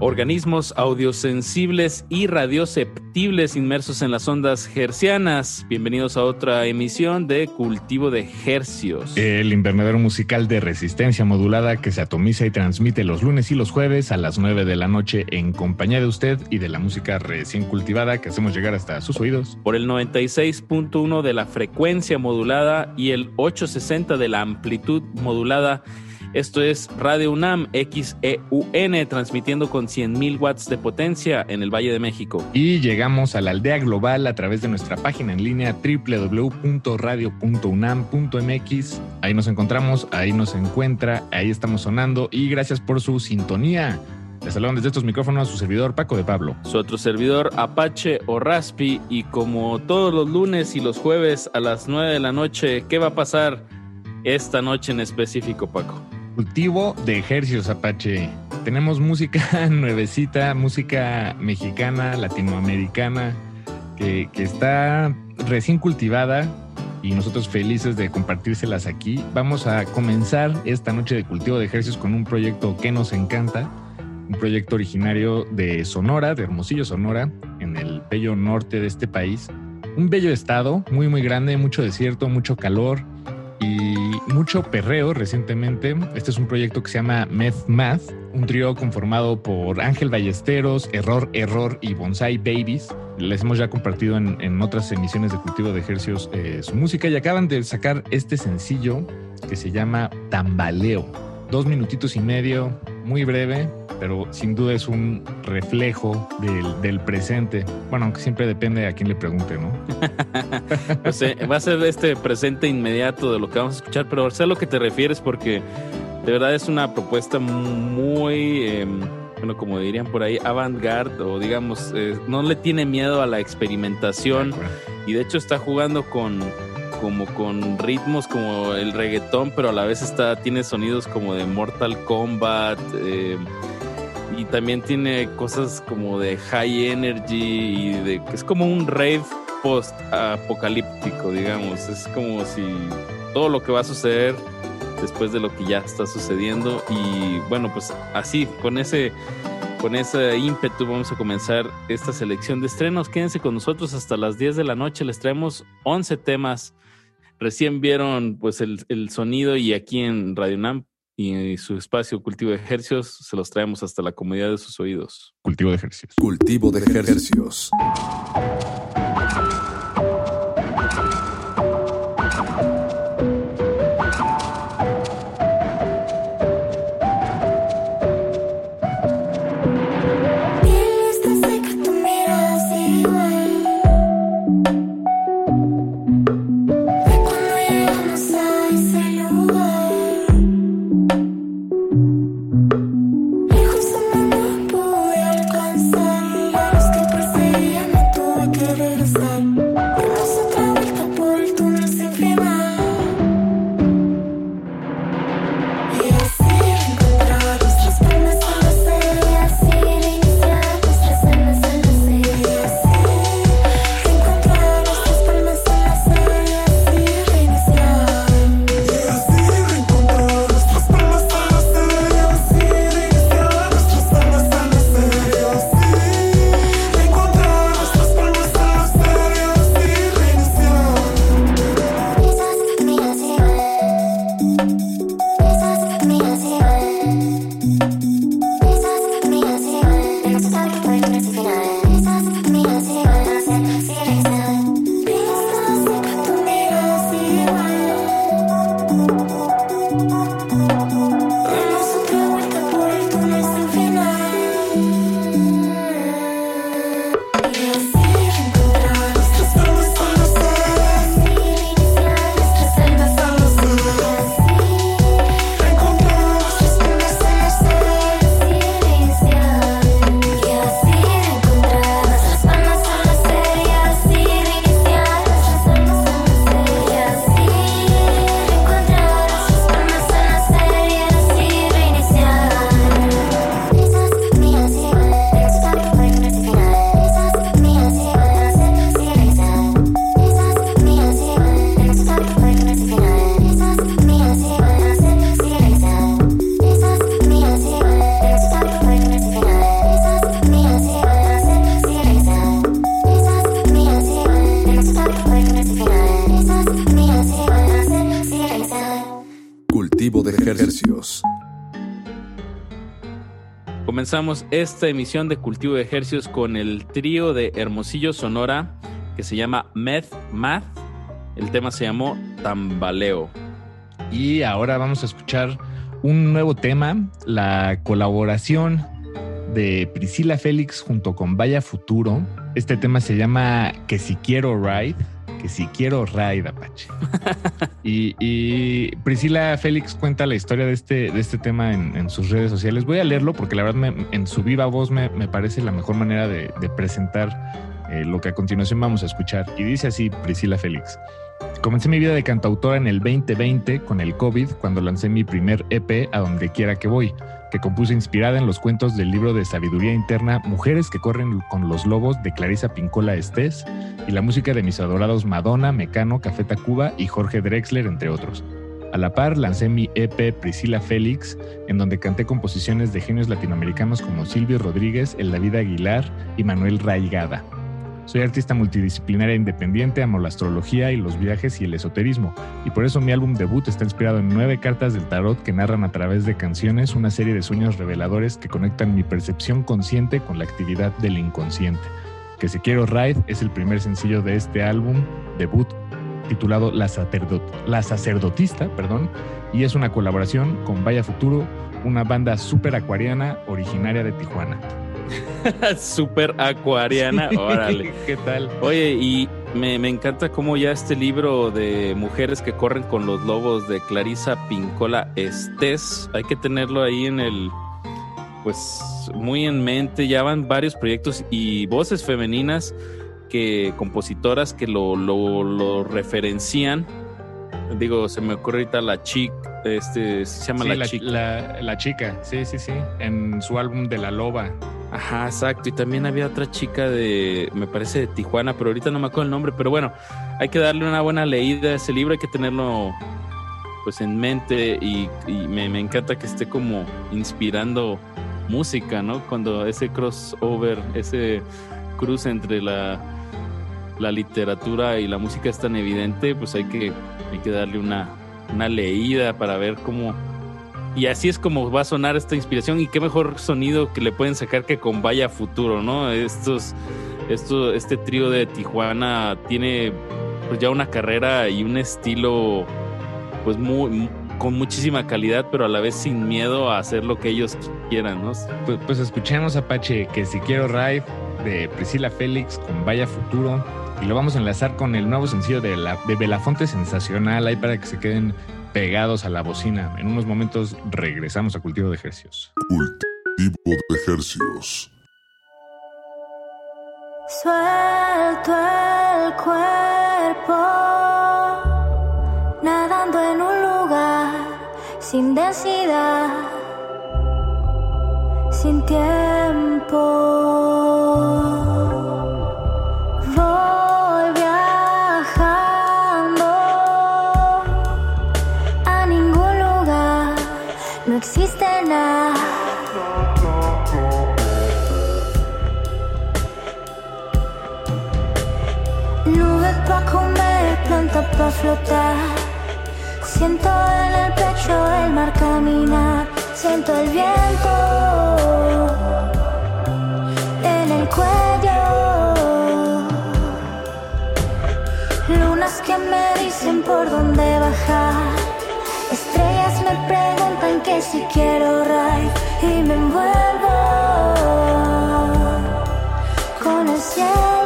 Organismos audiosensibles y radioceptibles inmersos en las ondas hercianas. Bienvenidos a otra emisión de Cultivo de Hercios. El invernadero musical de resistencia modulada que se atomiza y transmite los lunes y los jueves a las 9 de la noche en compañía de usted y de la música recién cultivada que hacemos llegar hasta sus oídos. Por el 96.1 de la frecuencia modulada y el 860 de la amplitud modulada esto es Radio UNAM XEUN, transmitiendo con 100.000 watts de potencia en el Valle de México. Y llegamos a la aldea global a través de nuestra página en línea www.radio.unam.mx. Ahí nos encontramos, ahí nos encuentra, ahí estamos sonando y gracias por su sintonía. Les saludan desde estos micrófonos a su servidor Paco de Pablo. Su otro servidor Apache o Raspi y como todos los lunes y los jueves a las 9 de la noche, ¿qué va a pasar esta noche en específico, Paco? Cultivo de ejercicios Apache. Tenemos música nuevecita, música mexicana, latinoamericana, que, que, está recién cultivada y nosotros felices de compartírselas aquí. Vamos a comenzar esta noche de cultivo de ejercicios con un proyecto que nos encanta, un proyecto originario de Sonora, de Hermosillo, Sonora, en el bello norte de este país. Un bello estado, muy muy grande, mucho desierto, mucho calor, y mucho perreo recientemente. Este es un proyecto que se llama Meth Math, un trío conformado por Ángel Ballesteros, Error Error y Bonsai Babies. Les hemos ya compartido en, otras emisiones de Cultivo de Ejercios eh, su música y acaban de sacar este sencillo que se llama Tambaleo. Dos minutitos y medio, muy breve, pero sin duda es un reflejo del, presente. Bueno, aunque siempre depende a quién le pregunte, ¿no? pues, eh, va a ser este presente inmediato de lo que vamos a escuchar, pero sé a lo que te refieres porque de verdad es una propuesta muy, em, bueno, como dirían por ahí, avant-garde o digamos, eh, no le tiene miedo a la experimentación y de hecho está jugando con como con ritmos como el reggaetón, pero a la vez está tiene sonidos como de Mortal Kombat. Eh, y también tiene cosas como de high energy y de es como un rave post apocalíptico, digamos. Es como si todo lo que va a suceder después de lo que ya está sucediendo y bueno, pues así con ese con ese ímpetu vamos a comenzar esta selección de estrenos. Quédense con nosotros hasta las 10 de la noche. Les traemos 11 temas. Recién vieron pues el, el sonido y aquí en Radio Nam y su espacio Cultivo de Ejercios se los traemos hasta la comodidad de sus oídos. Cultivo de Ejercios. Cultivo de Ejercios. Comenzamos esta emisión de Cultivo de Ejercicios con el trío de Hermosillo Sonora que se llama Meth Math. El tema se llamó Tambaleo. Y ahora vamos a escuchar un nuevo tema, la colaboración de Priscila Félix junto con Vaya Futuro. Este tema se llama Que si quiero ride que si quiero Raid Apache. y, Priscila Félix cuenta la historia de este, de este tema en, sus redes sociales. Voy a leerlo porque la verdad en su viva voz me, parece la mejor manera de, presentar eh, lo que a continuación vamos a escuchar. Y dice así Priscila Félix. Comencé mi vida de cantautora en el 2020 con el COVID cuando lancé mi primer EP a donde quiera que voy que compuse inspirada en los cuentos del libro de sabiduría interna Mujeres que corren con los lobos de Clarisa Pincola Estés y la música de mis adorados Madonna, Mecano, Café Tacuba y Jorge Drexler, entre otros. A la par lancé mi EP Priscila Félix, en donde canté composiciones de genios latinoamericanos como Silvio Rodríguez, El David Aguilar y Manuel Raigada. Soy artista multidisciplinaria independiente, amo la astrología y los viajes y el esoterismo, y por eso mi álbum debut está inspirado en nueve cartas del tarot que narran a través de canciones una serie de sueños reveladores que conectan mi percepción consciente con la actividad del inconsciente. Que si quiero ride es el primer sencillo de este álbum debut titulado La, Sacerdotista, perdón, y es una colaboración con Vaya Futuro, una banda súper acuariana originaria de Tijuana. Super acuariana, órale. ¿Qué tal? Oye, y me, encanta cómo ya este libro de mujeres que corren con los lobos de Clarisa Pincola Estés, hay que tenerlo ahí en el, pues muy en mente, ya van varios proyectos y voces femeninas que compositoras que lo, lo, referencian. Digo, se me ocurre ahorita la chica, este, se llama la, chica. La, la, chica, sí, sí, sí, en su álbum de La Loba. Ajá, exacto. Y también había otra chica de, me parece de Tijuana, pero ahorita no me acuerdo el nombre. Pero bueno, hay que darle una buena leída a ese libro, hay que tenerlo pues en mente y, me, encanta que esté como inspirando música, ¿no? Cuando ese crossover, ese cruce entre la, la literatura y la música es tan evidente, pues hay que, hay que darle una, una leída para ver cómo y así es como va a sonar esta inspiración y qué mejor sonido que le pueden sacar que con Vaya Futuro, ¿no? Estos, esto, este trío de Tijuana tiene pues ya una carrera y un estilo pues muy, con muchísima calidad, pero a la vez sin miedo a hacer lo que ellos quieran, ¿no? Pues, pues escuchemos Apache, que si quiero ride de Priscila Félix con Vaya Futuro y lo vamos a enlazar con el nuevo sencillo de, de Belafonte Sensacional ahí para que se queden pegados a la bocina. En unos momentos regresamos a Cultivo de Ejercios. Cultivo de Ejercios. Suelto cuerpo nadando en un lugar sin densidad, sin tiempo. Pa' comer, planta pa' flotar. Siento en el pecho el mar caminar. Siento el viento en el cuello. Lunas que me dicen por dónde bajar. Estrellas me preguntan que si quiero ride y me envuelvo con el cielo.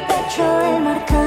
Pecho el mar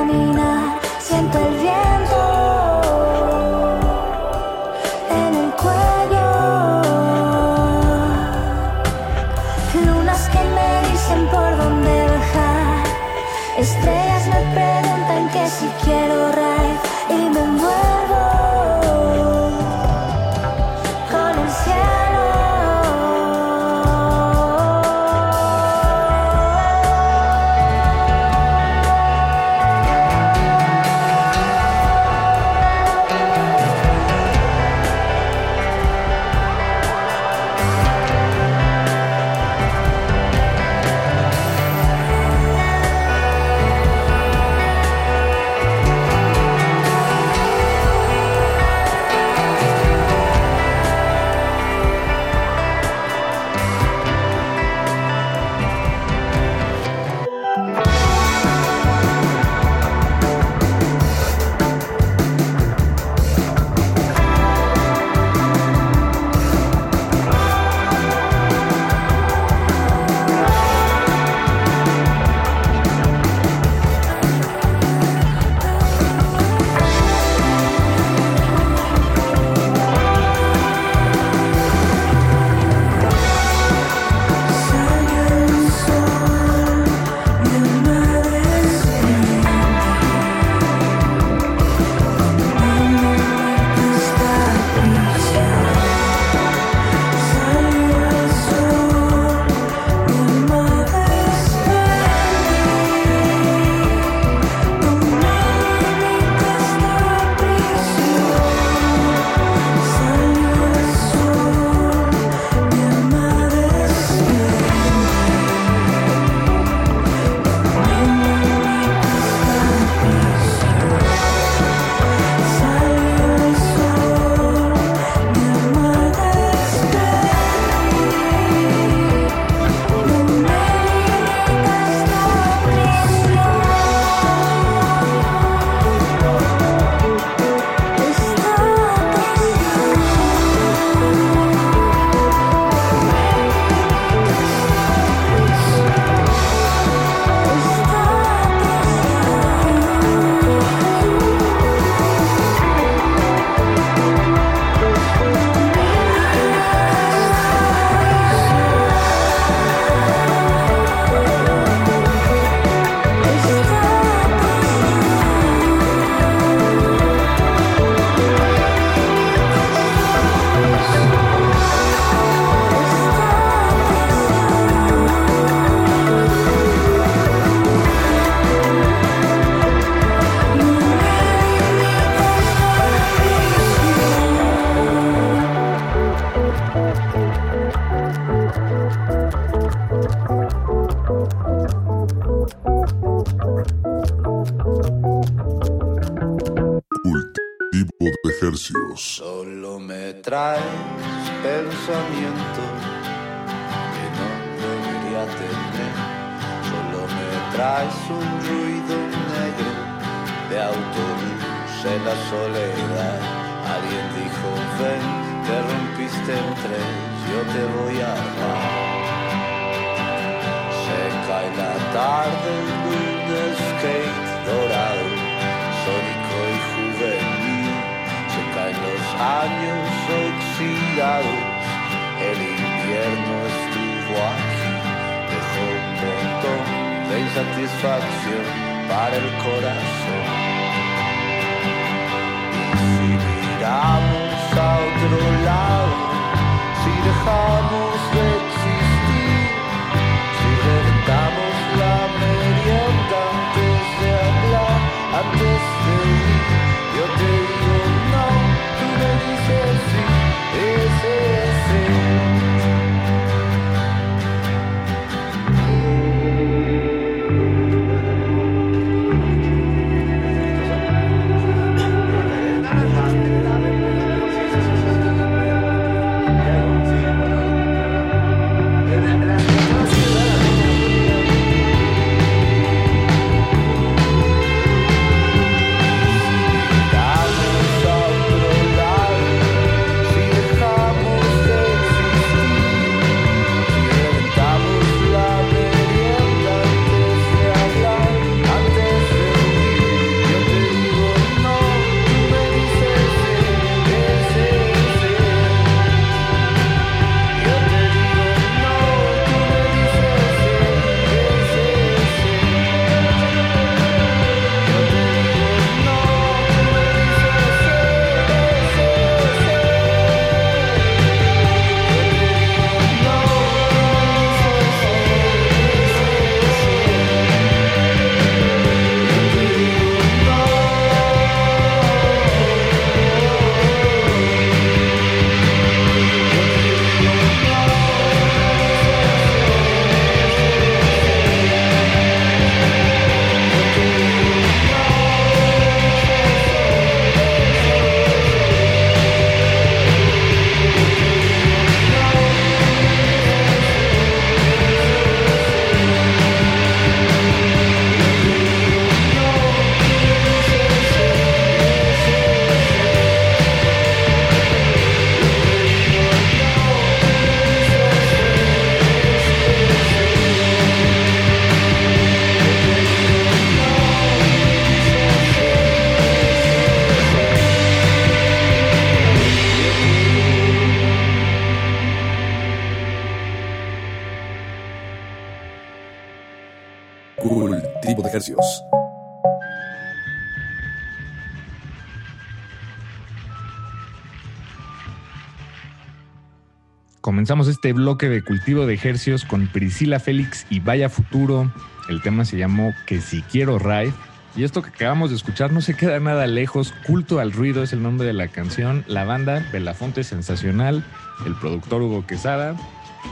Comenzamos este bloque de cultivo de ejercicios con Priscila Félix y Vaya Futuro. El tema se llamó Que si quiero ride. Y esto que acabamos de escuchar no se queda nada lejos. Culto al ruido es el nombre de la canción. La banda Belafonte Sensacional, el productor Hugo Quesada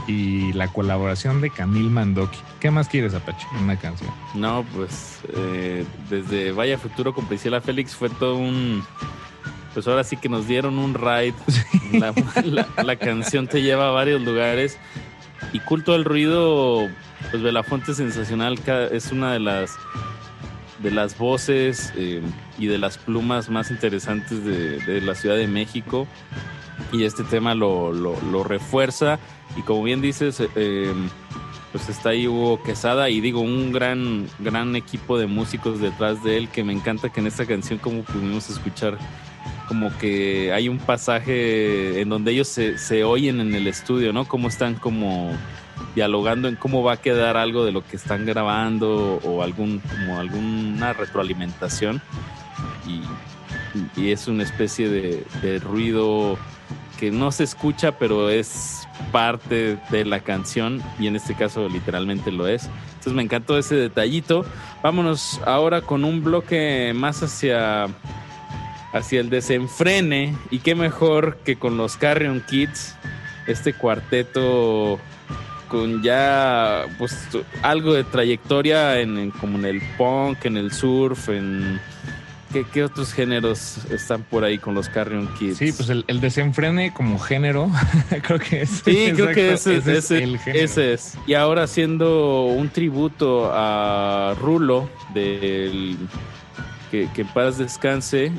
y la colaboración de Camil Mandoki. ¿Qué más quieres, Apache, una canción? No, pues eh, desde Vaya Futuro con Priscila Félix fue todo un... Pues ahora sí que nos dieron un ride. La, la- la canción te lleva a varios lugares. Y Culto al Ruido, pues Belafonte Sensacional ca- es una de las de las voces eh, y de las plumas más interesantes de, de la Ciudad de México. Y este tema lo, lo- lo refuerza. Y como bien dices, eh, eh, pues está ahí Hugo Quesada y digo, un gran, gran equipo de músicos detrás de él que me encanta que en esta canción como pudimos escuchar como que hay un pasaje en donde ellos se, oyen en el estudio, ¿no? Cómo están como dialogando en cómo va a quedar algo de lo que están grabando o algún como alguna retroalimentación. Y, y es una especie de, de ruido que no se escucha pero es parte de la canción y en este caso literalmente lo es. Entonces me encantó ese detallito. Vámonos ahora con un bloque más hacia hacia el desenfrene y qué mejor que con los Carrion Kids este cuarteto con ya pues algo de trayectoria en, en- como en el punk, en el surf, en ¿qué, qué otros géneros están por ahí con los Carrion Kids? Sí, pues el, el desenfrene como género, creo que es. Sí, creo que ese, ese ese- es el género. ese es. Y ahora haciendo un tributo a Rulo, del que, que en paz descanse.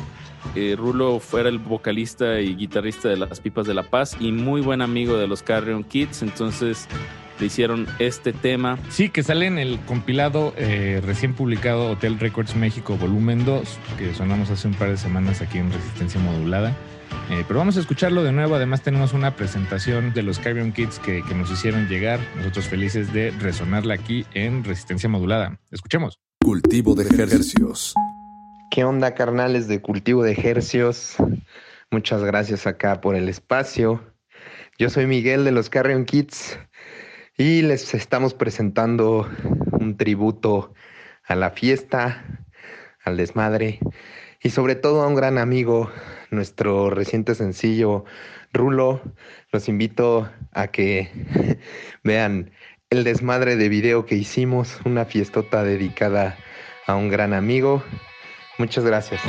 Eh, Rulo fuera el vocalista y guitarrista de las Pipas de la Paz y muy buen amigo de los Carrion Kids. Entonces le hicieron este tema. Sí, que sale en el compilado eh, recién publicado Hotel Records México Volumen 2, que sonamos hace un par de semanas aquí en Resistencia Modulada. Eh, pero vamos a escucharlo de nuevo. Además, tenemos una presentación de los Carrion Kids que, que nos hicieron llegar. Nosotros felices de resonarla aquí en Resistencia Modulada. Escuchemos. Cultivo de ejercicios. ¿Qué onda, carnales de cultivo de ejercios? Muchas gracias acá por el espacio. Yo soy Miguel de los Carrion Kids y les estamos presentando un tributo a la fiesta, al desmadre y sobre todo a un gran amigo, nuestro reciente sencillo Rulo. Los invito a que vean el desmadre de video que hicimos, una fiestota dedicada a un gran amigo. Muchas gracias.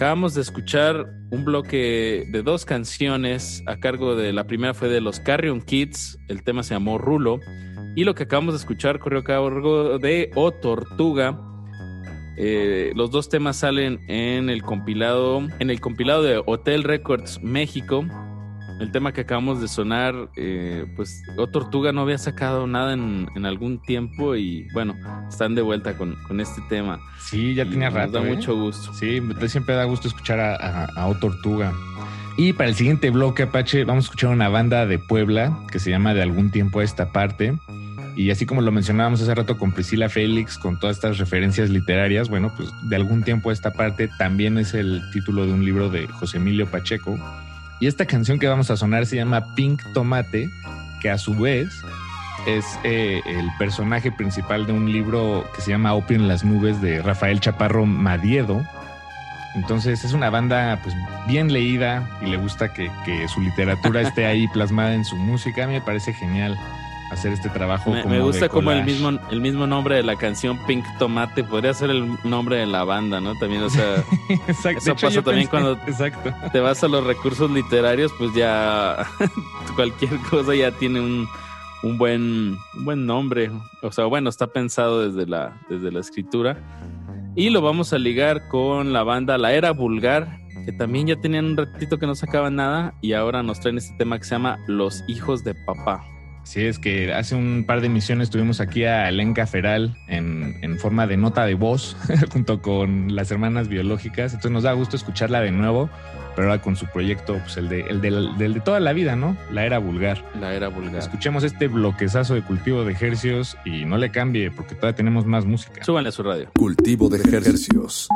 Acabamos de escuchar un bloque de dos canciones a cargo de la primera fue de los Carrion Kids, el tema se llamó Rulo, y lo que acabamos de escuchar corrió a cargo de O Tortuga. Eh, los dos temas salen en el compilado, en el compilado de Hotel Records México. El tema que acabamos de sonar, eh, pues O Tortuga no había sacado nada en, en algún tiempo y bueno, están de vuelta con, con este tema. Sí, ya tenía nos rato. da ¿eh? mucho gusto. Sí, siempre da gusto escuchar a, a, a O Tortuga. Y para el siguiente bloque, Apache, vamos a escuchar una banda de Puebla que se llama De algún tiempo a esta parte. Y así como lo mencionábamos hace rato con Priscila Félix, con todas estas referencias literarias, bueno, pues de algún tiempo a esta parte también es el título de un libro de José Emilio Pacheco. Y esta canción que vamos a sonar se llama Pink Tomate, que a su vez es eh, el personaje principal de un libro que se llama Opio en las nubes de Rafael Chaparro Madiedo. Entonces es una banda pues bien leída y le gusta que, que su literatura esté ahí plasmada en su música. A mí me parece genial hacer este trabajo. Me, como me gusta de como el mismo, el mismo nombre de la canción Pink Tomate podría ser el nombre de la banda, ¿no? También, o sea, Exacto. Eso hecho, pasa también pensé- cuando Exacto. te vas a los recursos literarios, pues ya cualquier cosa ya tiene un, un buen, un buen nombre. O sea, bueno, está pensado desde la, desde la escritura. Y lo vamos a ligar con la banda La Era Vulgar, que también ya tenían un ratito que no sacaban nada y ahora nos traen este tema que se llama Los Hijos de Papá. Sí, es que hace un par de emisiones tuvimos aquí a Elenca Feral en, en forma de nota de voz junto con las hermanas biológicas. Entonces nos da gusto escucharla de nuevo, pero ahora con su proyecto, pues el de, el de toda la vida, ¿no? La era vulgar. La Era Vulgar. Escuchemos este bloquezazo de cultivo de ejercios y no le cambie porque todavía tenemos más música. Súbanle a su radio. Cultivo de ejercicios.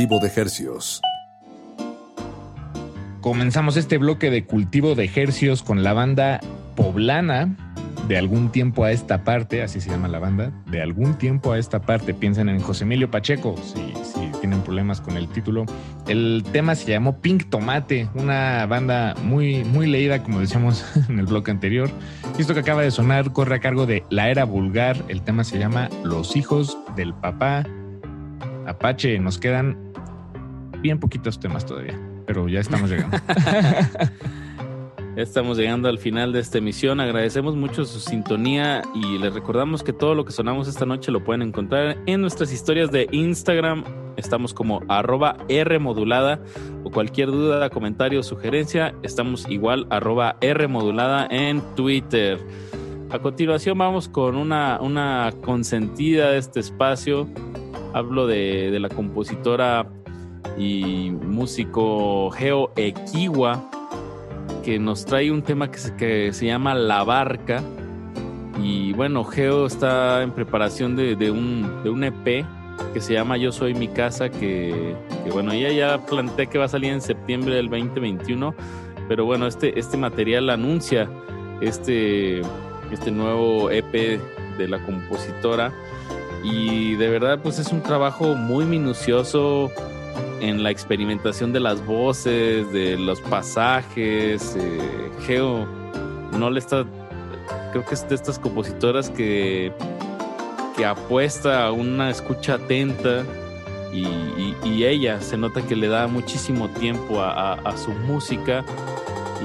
Cultivo de ejercicios. Comenzamos este bloque de cultivo de ejercios con la banda poblana de algún tiempo a esta parte, así se llama la banda, de algún tiempo a esta parte. Piensen en José Emilio Pacheco, si, tienen problemas con el título. El tema se llamó Pink Tomate, una banda muy, muy leída, como decíamos en el bloque anterior. Esto que acaba de sonar corre a cargo de La Era Vulgar. El tema se llama Los Hijos del Papá. Apache, nos quedan bien poquitos temas todavía, pero ya estamos llegando. Ya estamos llegando al final de esta emisión. Agradecemos mucho su sintonía y les recordamos que todo lo que sonamos esta noche lo pueden encontrar en nuestras historias de Instagram. Estamos como arroba Rmodulada o cualquier duda, comentario o sugerencia. Estamos igual arroba Rmodulada en Twitter. A continuación vamos con una, una consentida de este espacio. Hablo de, de la compositora y músico Geo Equiwa, que nos trae un tema que se, que se llama La Barca. Y bueno, Geo está en preparación de, de un, de un EP que se llama Yo Soy Mi Casa, que, bueno, ella ya plantea que va a salir en septiembre del 2021, pero bueno, este, este material anuncia este, este nuevo EP de la compositora y de verdad pues es un trabajo muy minucioso en la experimentación de las voces, de los pasajes. eh, Geo no le está, creo que es de estas compositoras que, que apuesta a una escucha atenta y, ella se nota que le da muchísimo tiempo a su música.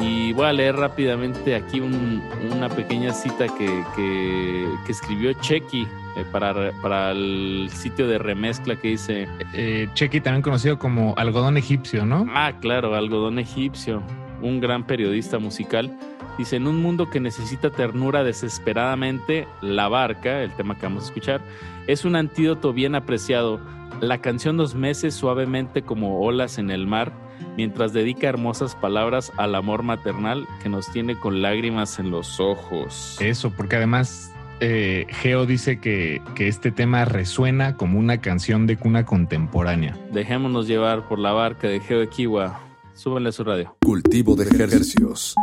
Y voy a leer rápidamente aquí un- una pequeña cita que, que- que escribió Chequi eh, para, para el sitio de remezcla que dice... Eh, Chequi también conocido como algodón egipcio, ¿no? Ah, claro, algodón egipcio, un gran periodista musical. Dice, en un mundo que necesita ternura desesperadamente, La Barca, el tema que vamos a escuchar, es un antídoto bien apreciado. La canción nos mece suavemente como olas en el mar, mientras dedica hermosas palabras al amor maternal que nos tiene con lágrimas en los ojos. Eso, porque además eh, Geo dice que, que este tema resuena como una canción de cuna contemporánea. Dejémonos llevar por la barca de Geo Equiwa. Súbanle a su radio. Cultivo de ejercicios.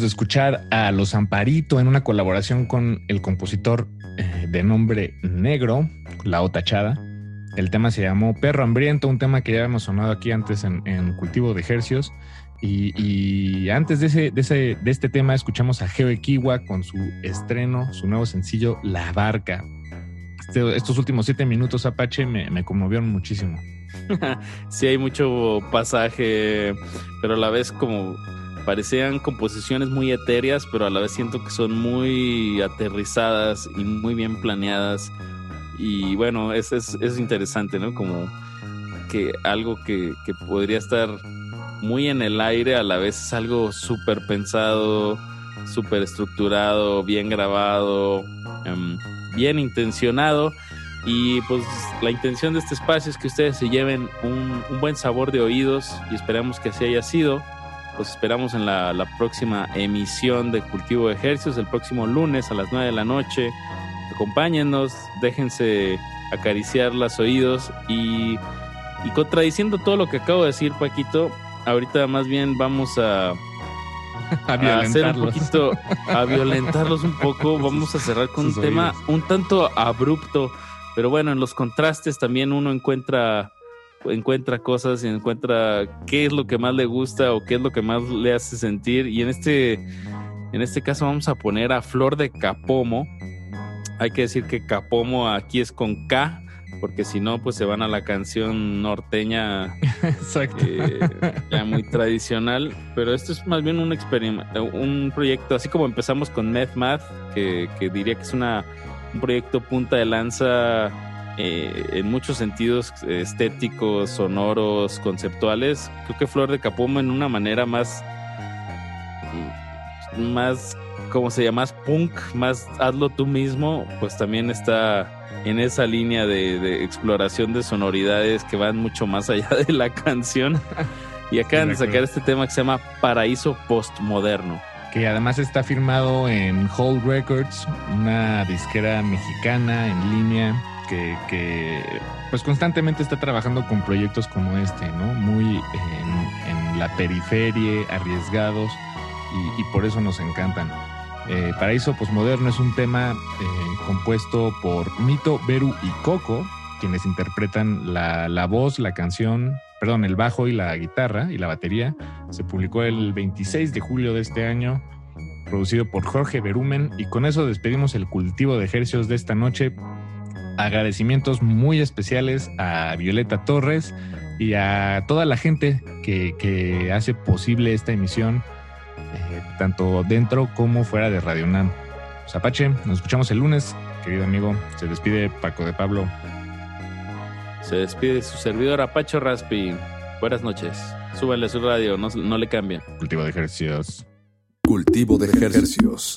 De escuchar a Los Amparito en una colaboración con el compositor eh, de nombre Negro, La Otachada. El tema se llamó Perro Hambriento, un tema que ya hemos sonado aquí antes en, en Cultivo de Ejercios. Y, y antes de, ese, de, ese, de este tema escuchamos a Geo Equiwa con su estreno, su nuevo sencillo La Barca. Este- estos últimos siete minutos, Apache, me, me conmovieron muchísimo. sí, hay mucho pasaje, pero a la vez como parecían composiciones muy etéreas, pero a la vez siento que son muy aterrizadas y muy bien planeadas. Y bueno, es, es, es interesante, ¿no? Como que algo que, que podría estar muy en el aire, a la vez es algo súper pensado, súper estructurado, bien grabado, em, bien intencionado. Y pues la intención de este espacio es que ustedes se lleven un, un buen sabor de oídos y esperamos que así haya sido. Los esperamos en la, la próxima emisión de Cultivo de Ejercicios, el próximo lunes a las 9 de la noche. Acompáñennos, déjense acariciar los oídos y, y contradiciendo todo lo que acabo de decir, Paquito, ahorita más bien vamos a, A a hacer un violentarlos. poquito, a violentarlos un poco. Vamos a cerrar con un tema un tanto abrupto, pero bueno, en los contrastes también uno encuentra encuentra cosas y encuentra qué es lo que más le gusta o qué es lo que más le hace sentir y en este en este caso vamos a poner a Flor de Capomo. Hay que decir que Capomo aquí es con K porque si no pues se van a la canción norteña Exacto. eh, ya muy tradicional, pero esto es más bien un experimento, un proyecto, así como empezamos con Meth Math, que, que diría que es una, un proyecto punta de lanza eh, en muchos sentidos estéticos, sonoros, conceptuales. Creo que Flor de Capomo en una manera más, más, ¿cómo se llama? Más punk, más hazlo tú mismo, pues también está en esa línea de, de exploración de sonoridades que van mucho más allá de la canción. Y acaban de sacar este tema que se llama Paraíso Postmoderno. que además está firmado en Hold Records, una disquera mexicana en línea que, pues constantemente está trabajando con proyectos como este, ¿no? Muy en, la periferia, arriesgados y, por eso nos encantan. Eh, Paraíso Postmoderno es un tema eh, compuesto por Mito, Beru y Coco, quienes interpretan la, la voz, la canción, perdón, el bajo y la guitarra y la batería. Se publicó el 26 de julio de este año, producido por Jorge Berumen, y con eso despedimos el cultivo de ejercicios de esta noche. Agradecimientos muy especiales a Violeta Torres y a toda la gente que, que hace posible esta emisión, eh, tanto dentro como fuera de Radio Nam. Zapache, nos escuchamos el lunes, querido amigo. Se despide Paco de Pablo. Se despide su servidor Apacho Raspi. Buenas noches. Súbanle a su radio, no, no le cambien. Cultivo de ejercicios. Cultivo de ejercicios.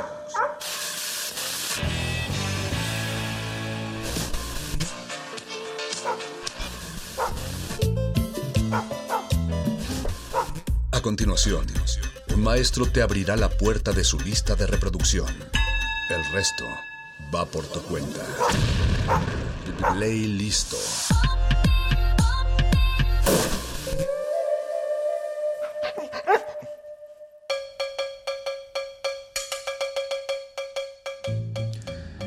Continuación, un maestro te abrirá la puerta de su lista de reproducción. El resto va por tu cuenta. Play listo.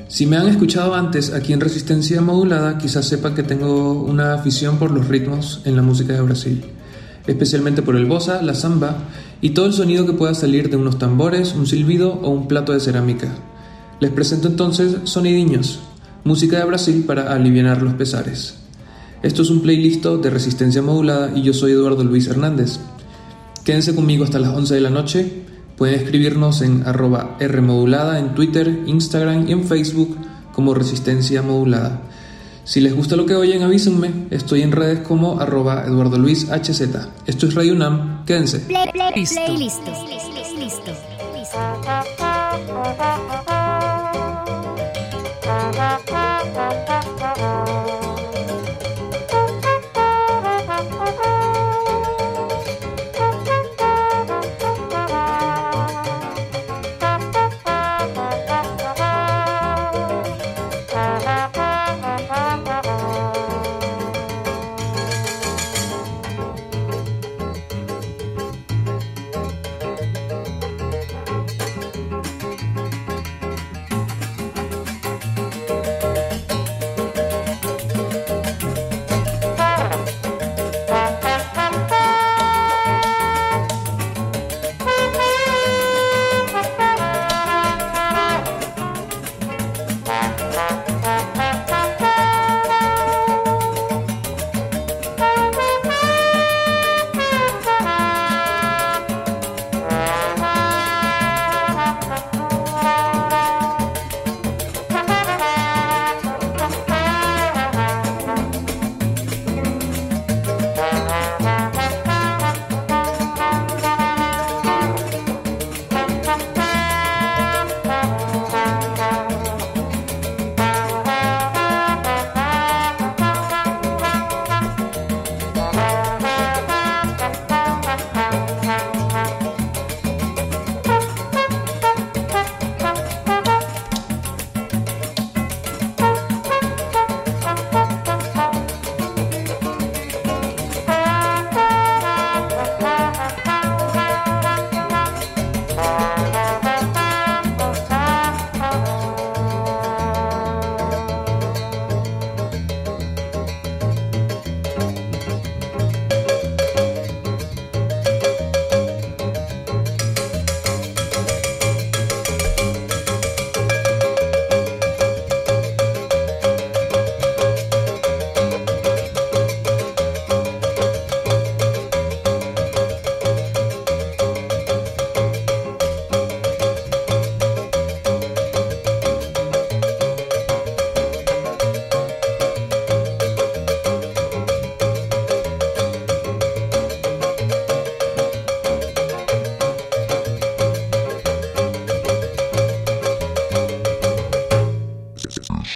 Si me han escuchado antes aquí en Resistencia Modulada, quizás sepan que tengo una afición por los ritmos en la música de Brasil, especialmente por el bossa, la samba y todo el sonido que pueda salir de unos tambores, un silbido o un plato de cerámica. Les presento entonces Sonidiños, música de Brasil para aliviar los pesares. Esto es un playlist de Resistencia Modulada y yo soy Eduardo Luis Hernández. Quédense conmigo hasta las 11 de la noche. Pueden escribirnos en Rmodulada en Twitter, Instagram y en Facebook como Resistencia Modulada. Si les gusta lo que oyen, avísenme. Estoy en redes como arroba Eduardo Luis. Esto es Radio UNAM. Quédense. Play, listo. Listo.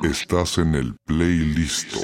Estás en el playlist.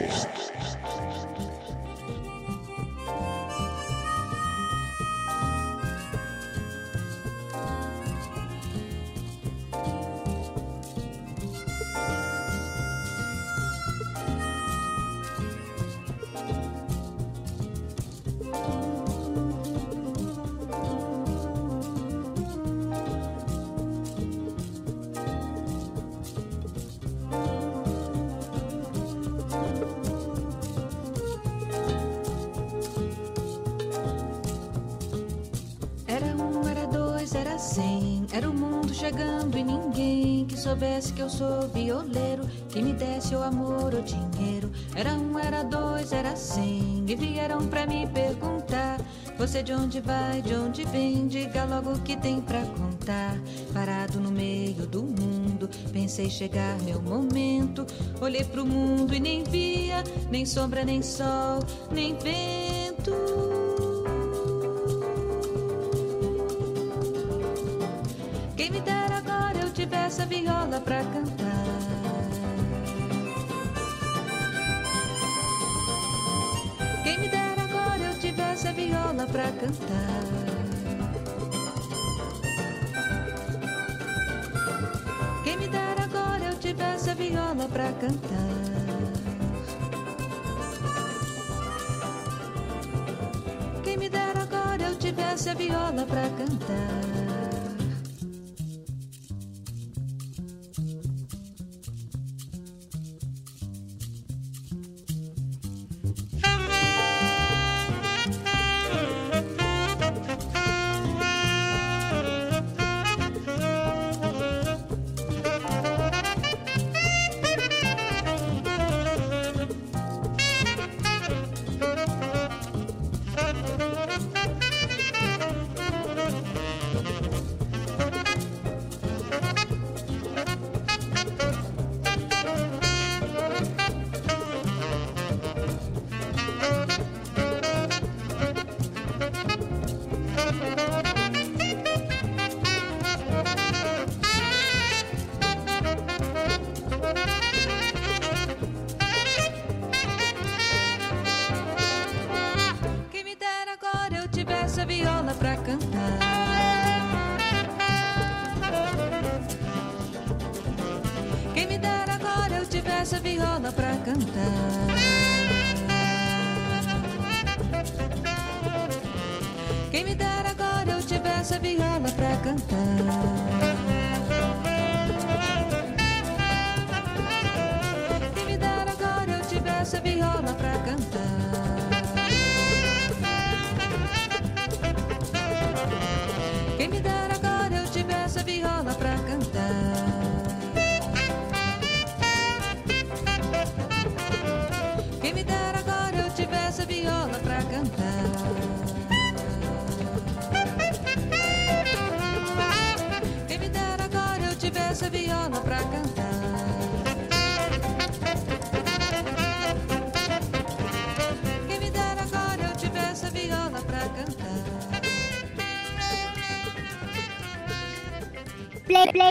onde vai, de onde vem, diga logo o que tem para contar. Parado no meio do mundo, pensei chegar meu momento. Olhei pro mundo e nem via, nem sombra, nem sol, nem vento.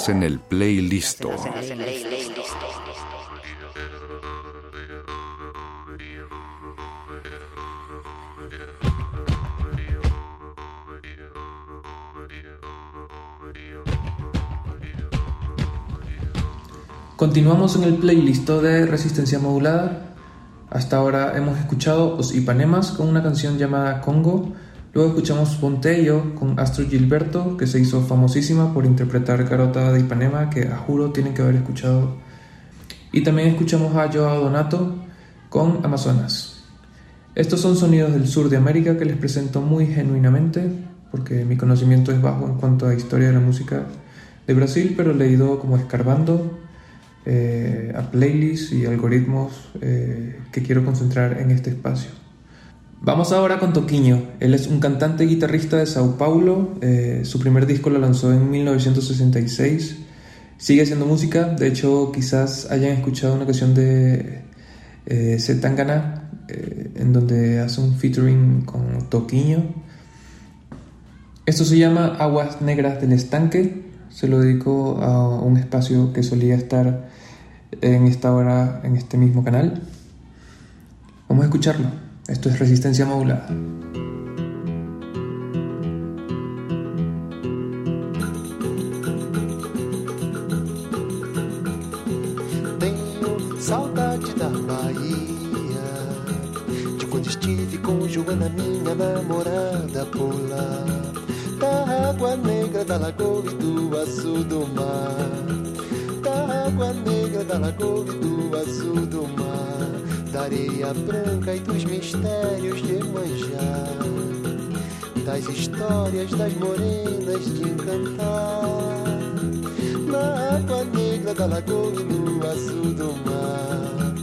Estás en el playlist. Continuamos en el playlist de Resistencia Modulada. Hasta ahora hemos escuchado Os Ipanemas con una canción llamada Congo. Luego escuchamos Ponteyo con Astro Gilberto, que se hizo famosísima por interpretar Garota de Ipanema, que a juro tienen que haber escuchado. Y también escuchamos a Joao Donato con Amazonas. Estos son sonidos del sur de América que les presento muy genuinamente, porque mi conocimiento es bajo en cuanto a historia de la música de Brasil, pero leído como escarbando eh, a playlists y algoritmos eh, que quiero concentrar en este espacio. Vamos ahora con Toquinho. Él es un cantante y guitarrista de Sao Paulo. Eh, su primer disco lo lanzó en 1966. Sigue haciendo música. De hecho, quizás hayan escuchado una canción de eh, Zetangana eh, en donde hace un featuring con Toquinho. Esto se llama Aguas Negras del Estanque. Se lo dedico a un espacio que solía estar en esta hora en este mismo canal. Vamos a escucharlo. Esto es resistencia modulada. Mistérios de manjar Das histórias das morenas de encantar na água negra da lagoa e no azul do mar.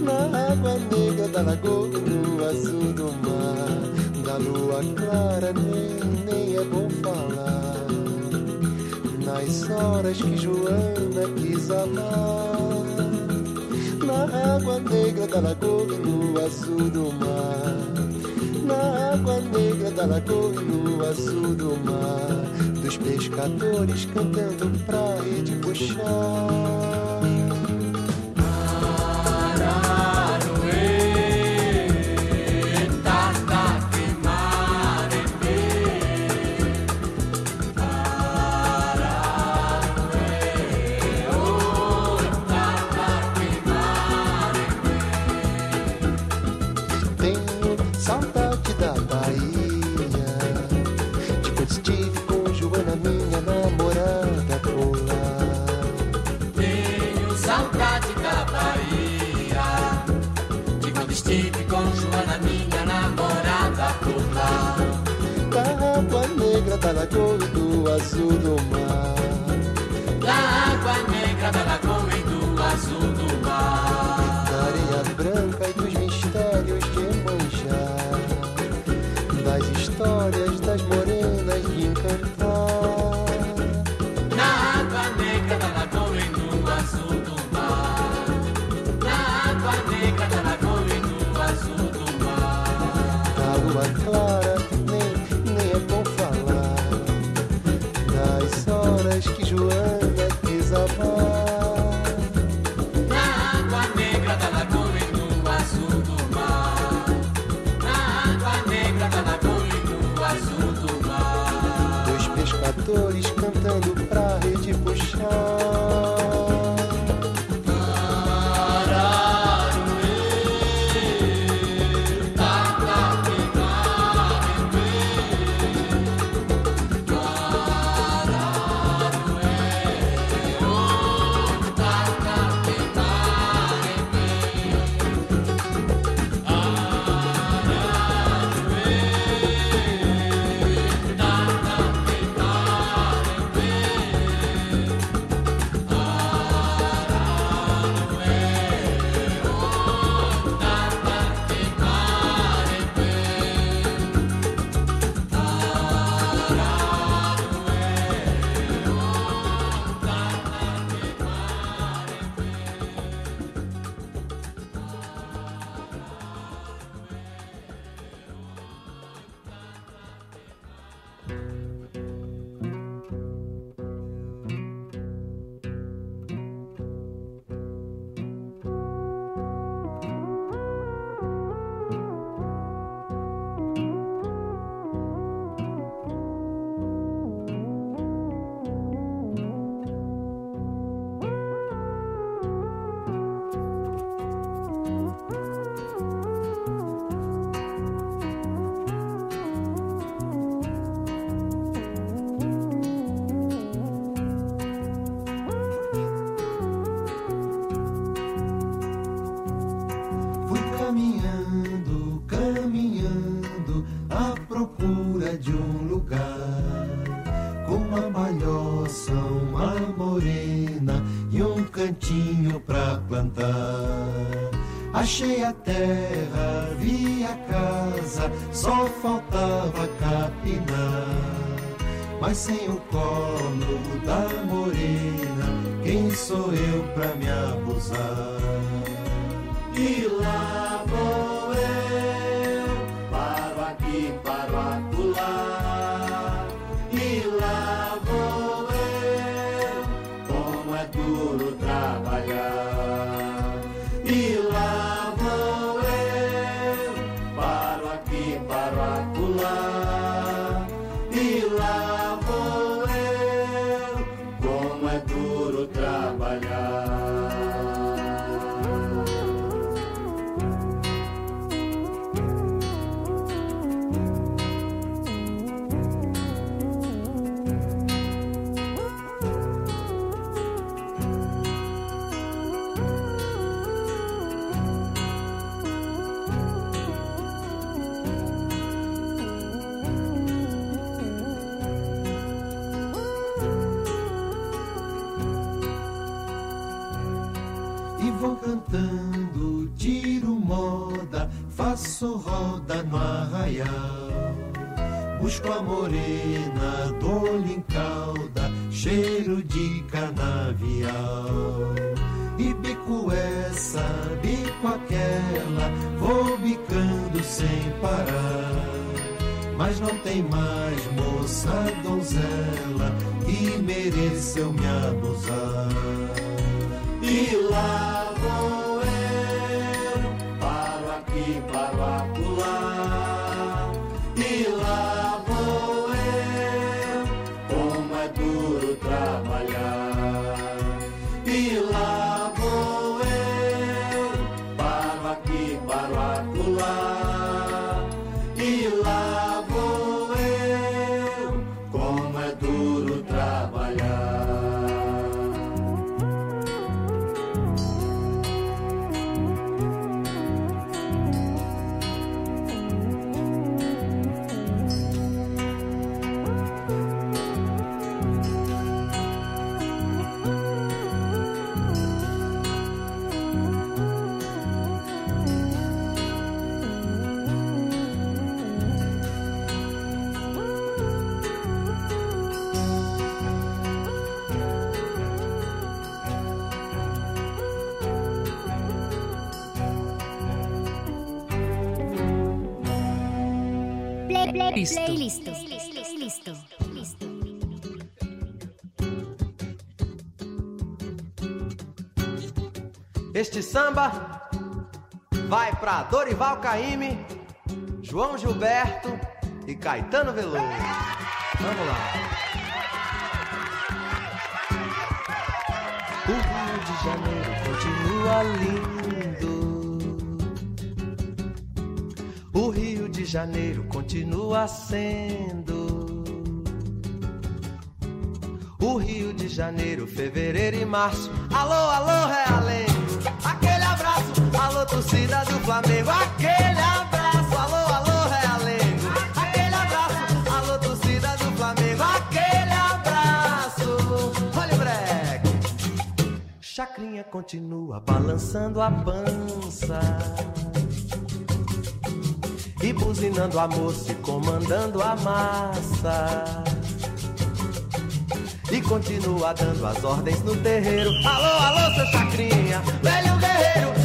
Na água negra da lagoa e no azul do mar. Da lua clara nem, nem é bom falar. Nas horas que Joana quis amar. Pescadores cantando pra samba vai pra Dorival Caime, João Gilberto e Caetano Veloso. Vamos lá. O Rio de Janeiro continua lindo. O Rio de Janeiro continua sendo. O Rio de Janeiro, fevereiro e março. Alô, alô, real. coçando a pança e buzinando a moça e comandando a massa. E continua dando as ordens no terreiro. Alô, alô, seu chacrinha, velho guerreiro,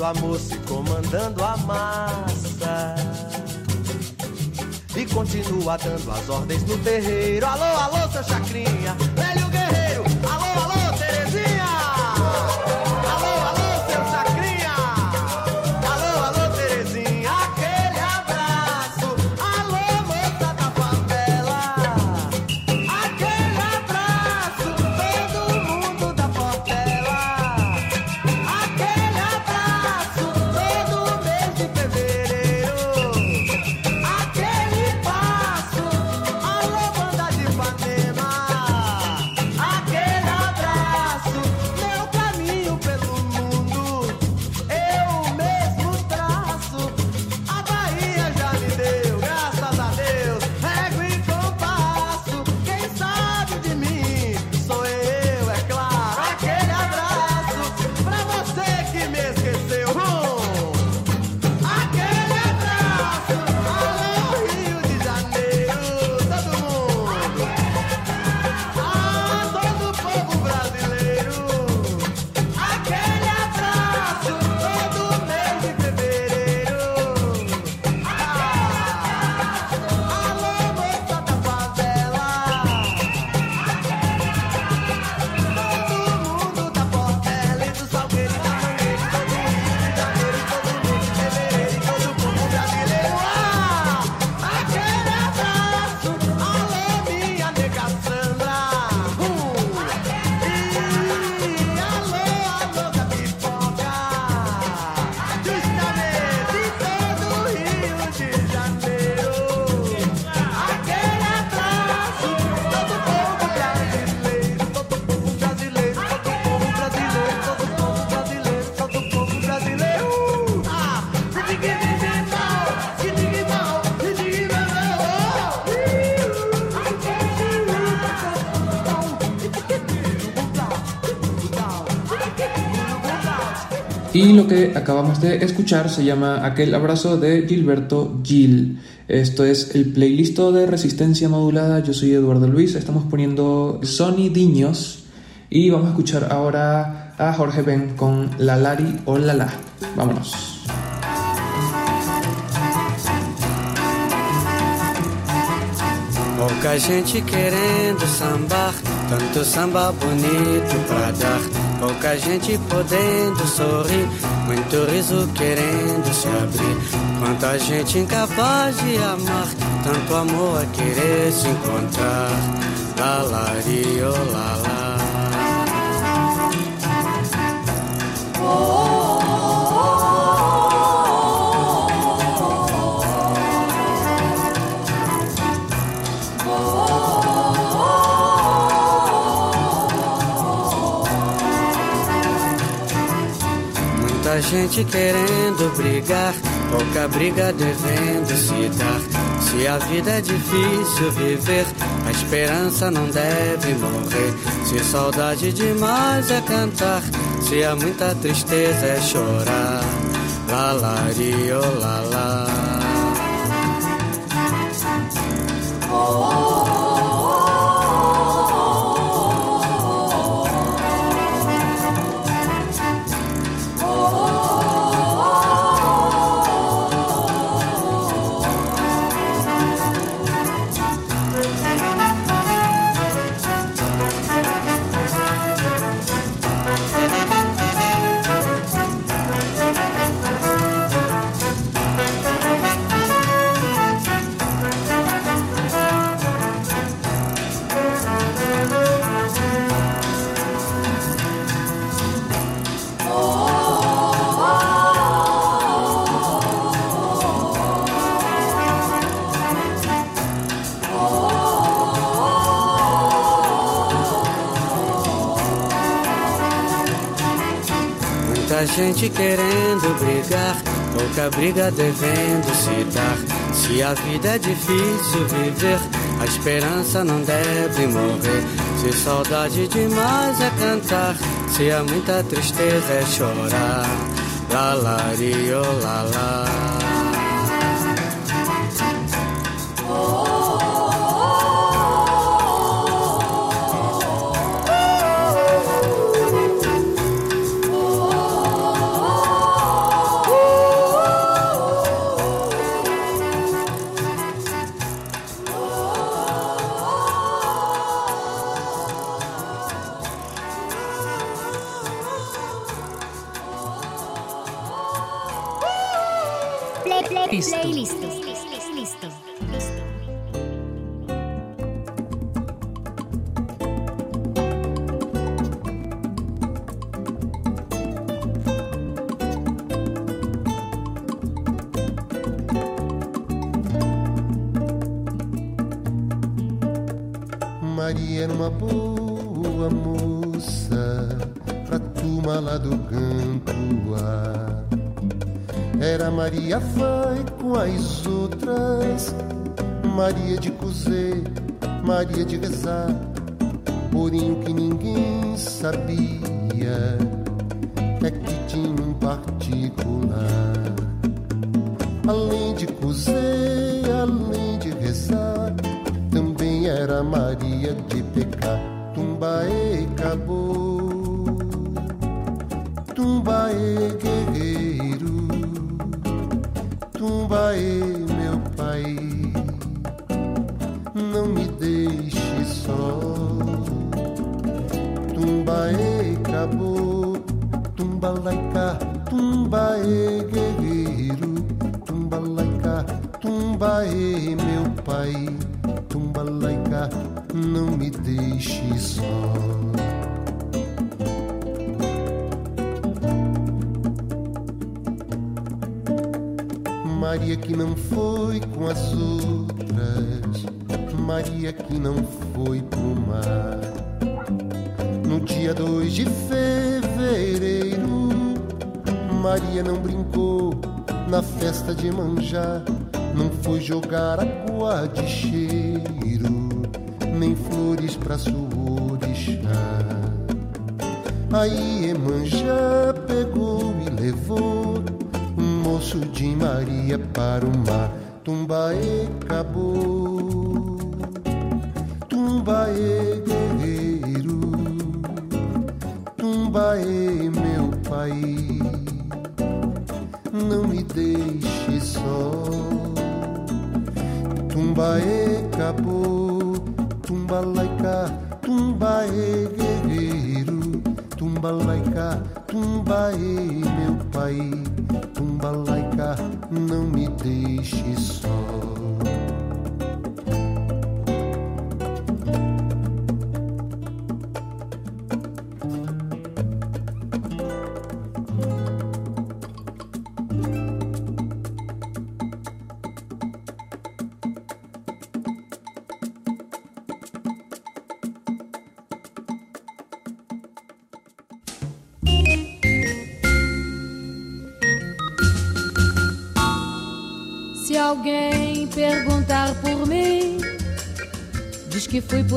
buzinando a moça e comandando a massa e continua dando as ordens no terreiro. Alô, alô, seu Chacrinha, velho Y lo que acabamos de escuchar se llama Aquel abrazo de Gilberto Gil. Esto es el playlist de resistencia modulada. Yo soy Eduardo Luis. Estamos poniendo Sony Diños. Y vamos a escuchar ahora a Jorge Ben con La Lari o La La. Vámonos. Gente tanto samba bonito pra dar. Pouca gente podendo sorrir, muito riso querendo se abrir. Quanta gente incapaz de amar, tanto amor a querer se encontrar. Lá, lá, ri, oh, gente querendo brigar, pouca briga devendo se dar. Se a vida é difícil viver, a esperança não deve morrer. Se saudade demais é cantar, se há muita tristeza é chorar. Lá, lá, gente querendo brigar, pouca briga devendo se dar. Se a vida é difícil viver, a esperança não deve morrer. Se saudade demais é cantar, se há muita tristeza é chorar. Lá, lá,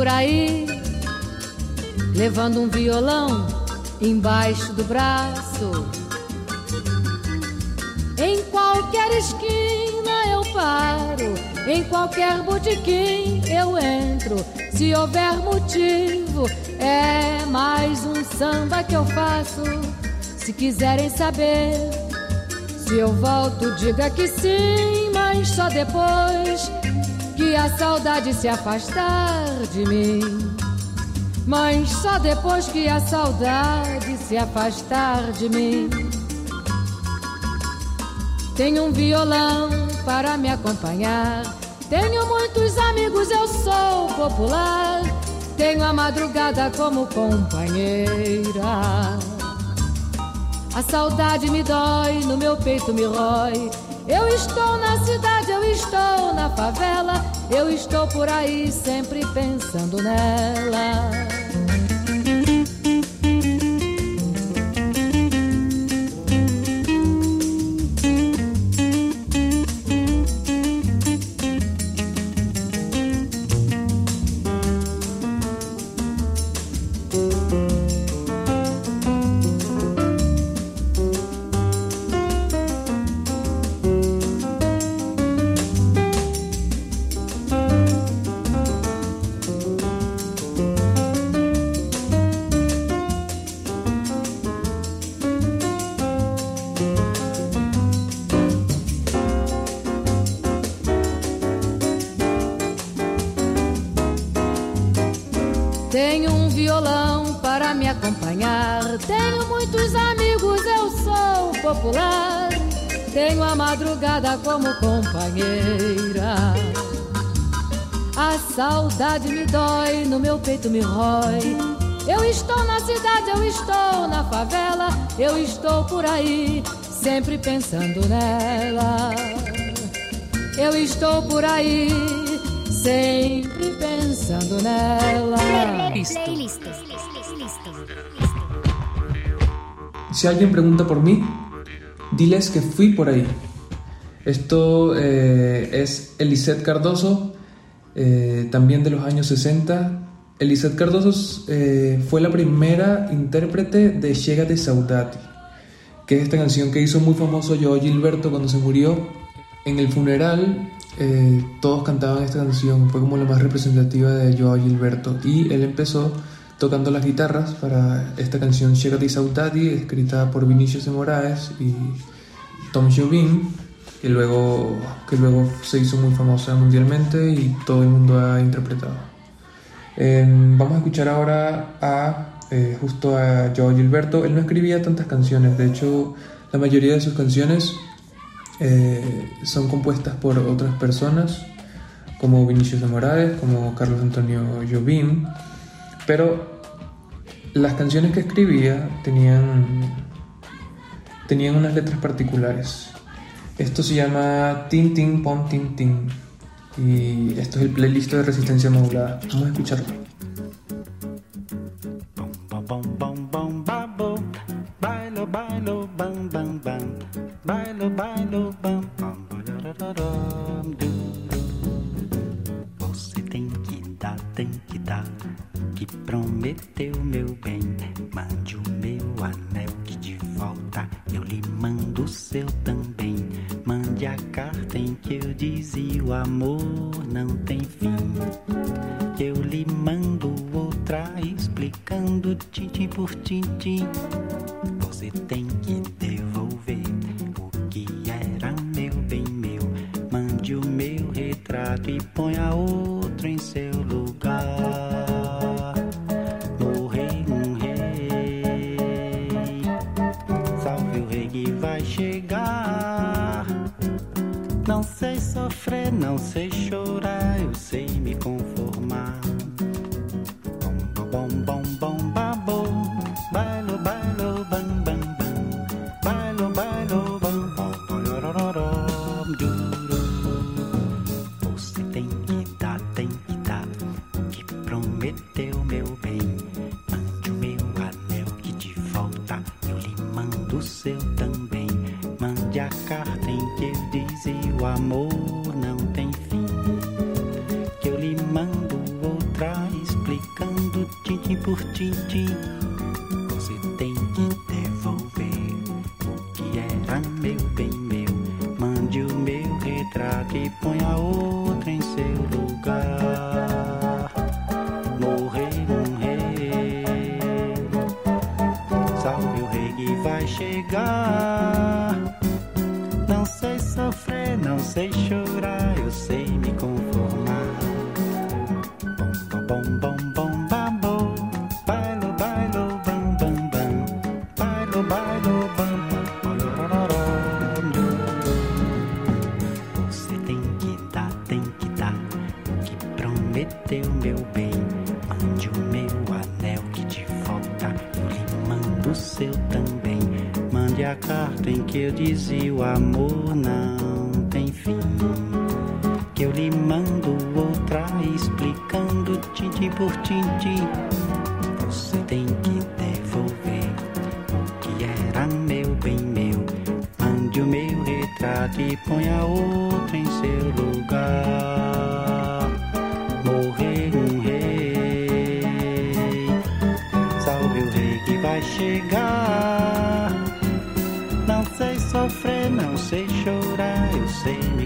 por aí, levando um violão embaixo do braço. Em qualquer esquina eu paro, em qualquer botequim eu entro. Se houver motivo, é mais um samba que eu faço. Se quiserem saber se eu volto, diga que sim, mas só depois a saudade se afastar de mim. Mas só depois que a saudade se afastar de mim. Tenho um violão para me acompanhar. Tenho muitos amigos, eu sou popular. Tenho a madrugada como companheira. A saudade me dói, no meu peito me rói. Eu estou na cidade, eu estou na favela. Eu estou por aí sempre pensando nela. Madrugada como companheira. A saudade me dói, no meu peito me rói. Eu estou na cidade, eu estou na favela, eu estou por aí, sempre pensando nela. Eu estou por aí, sempre pensando nela. Si alguien pregunta por mí, diles que fui por ahí. Esto eh, es Elisette Cardoso, eh, también de los años 60. Elisette Cardoso eh, fue la primera intérprete de Llega de Saudati, que es esta canción que hizo muy famoso Joao Gilberto cuando se murió. En el funeral eh, todos cantaban esta canción, fue como la más representativa de Joao Gilberto y él empezó tocando las guitarras para esta canción Llega de Saudati, escrita por Vinicius de Moraes y Tom Jobim, que luego, que luego se hizo muy famosa mundialmente y todo el mundo ha interpretado. Eh, vamos a escuchar ahora a eh, justo a Joao Gilberto. Él no escribía tantas canciones, de hecho la mayoría de sus canciones eh, son compuestas por otras personas, como Vinicius de Moraes, como Carlos Antonio Jobim, pero las canciones que escribía tenían, tenían unas letras particulares. Esto se llama Tin Tin Pom Tin Tin. Y esto es el playlist de resistencia modulada. Vamos a escucharlo. Tintim por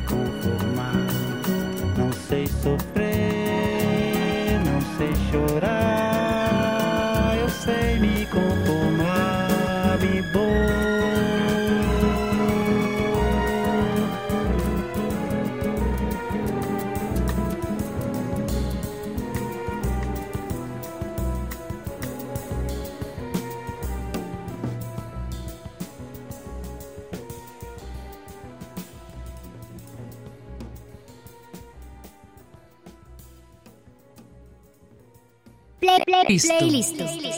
sei me Listo. Listo. Listo.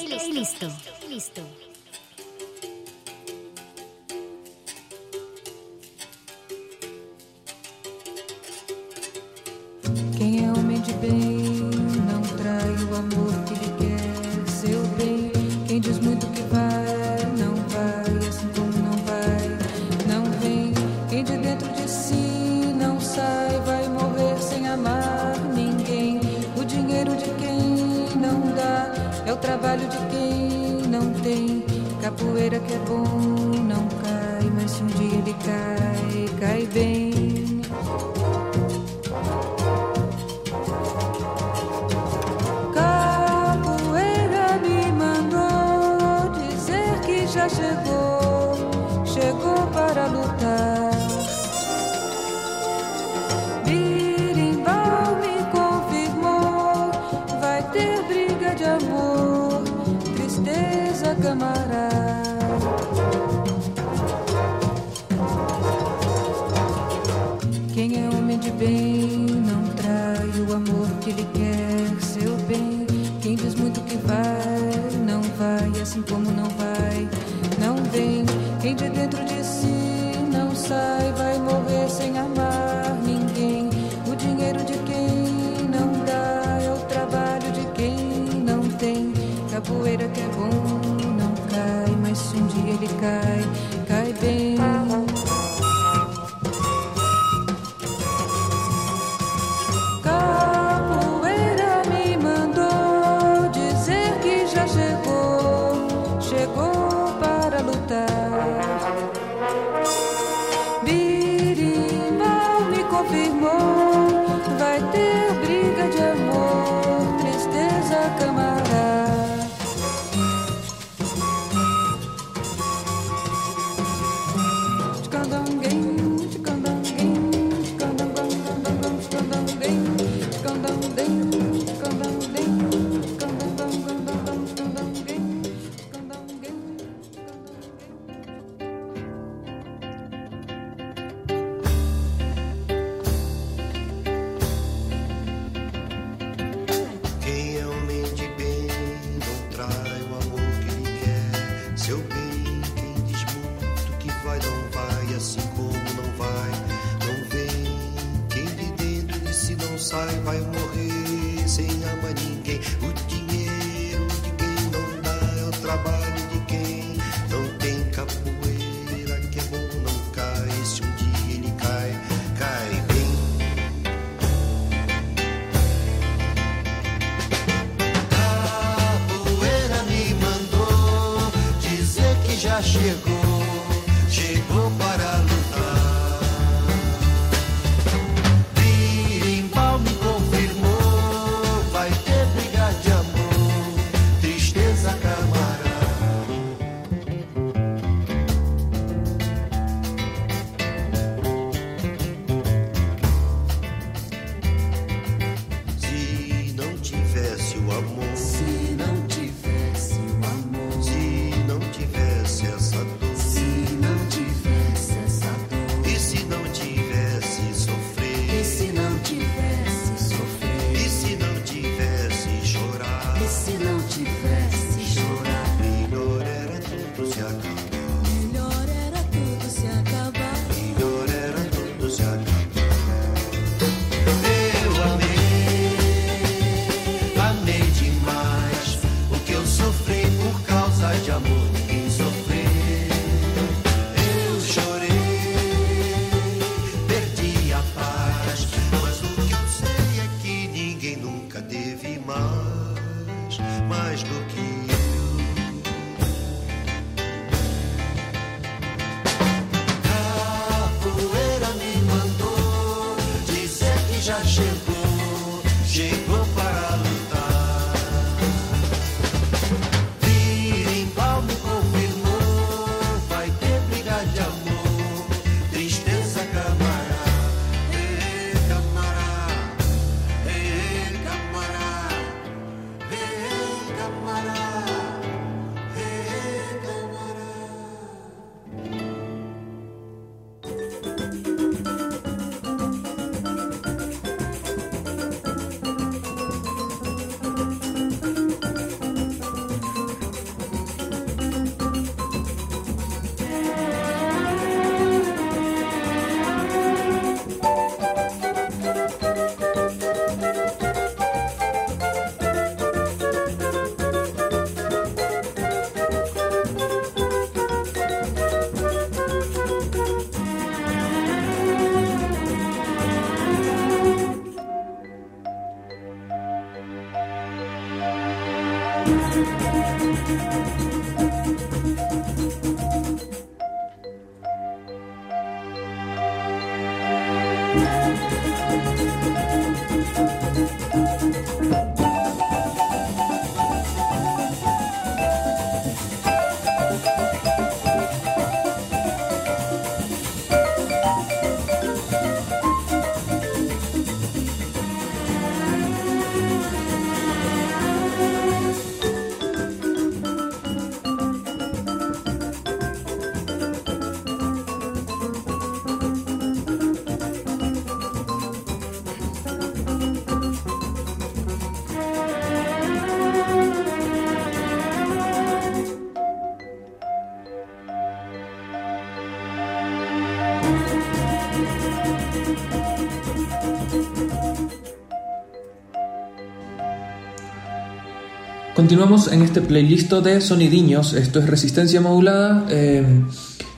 Continuamos en este playlist de sonidiños. Esto es resistencia modulada. Eh,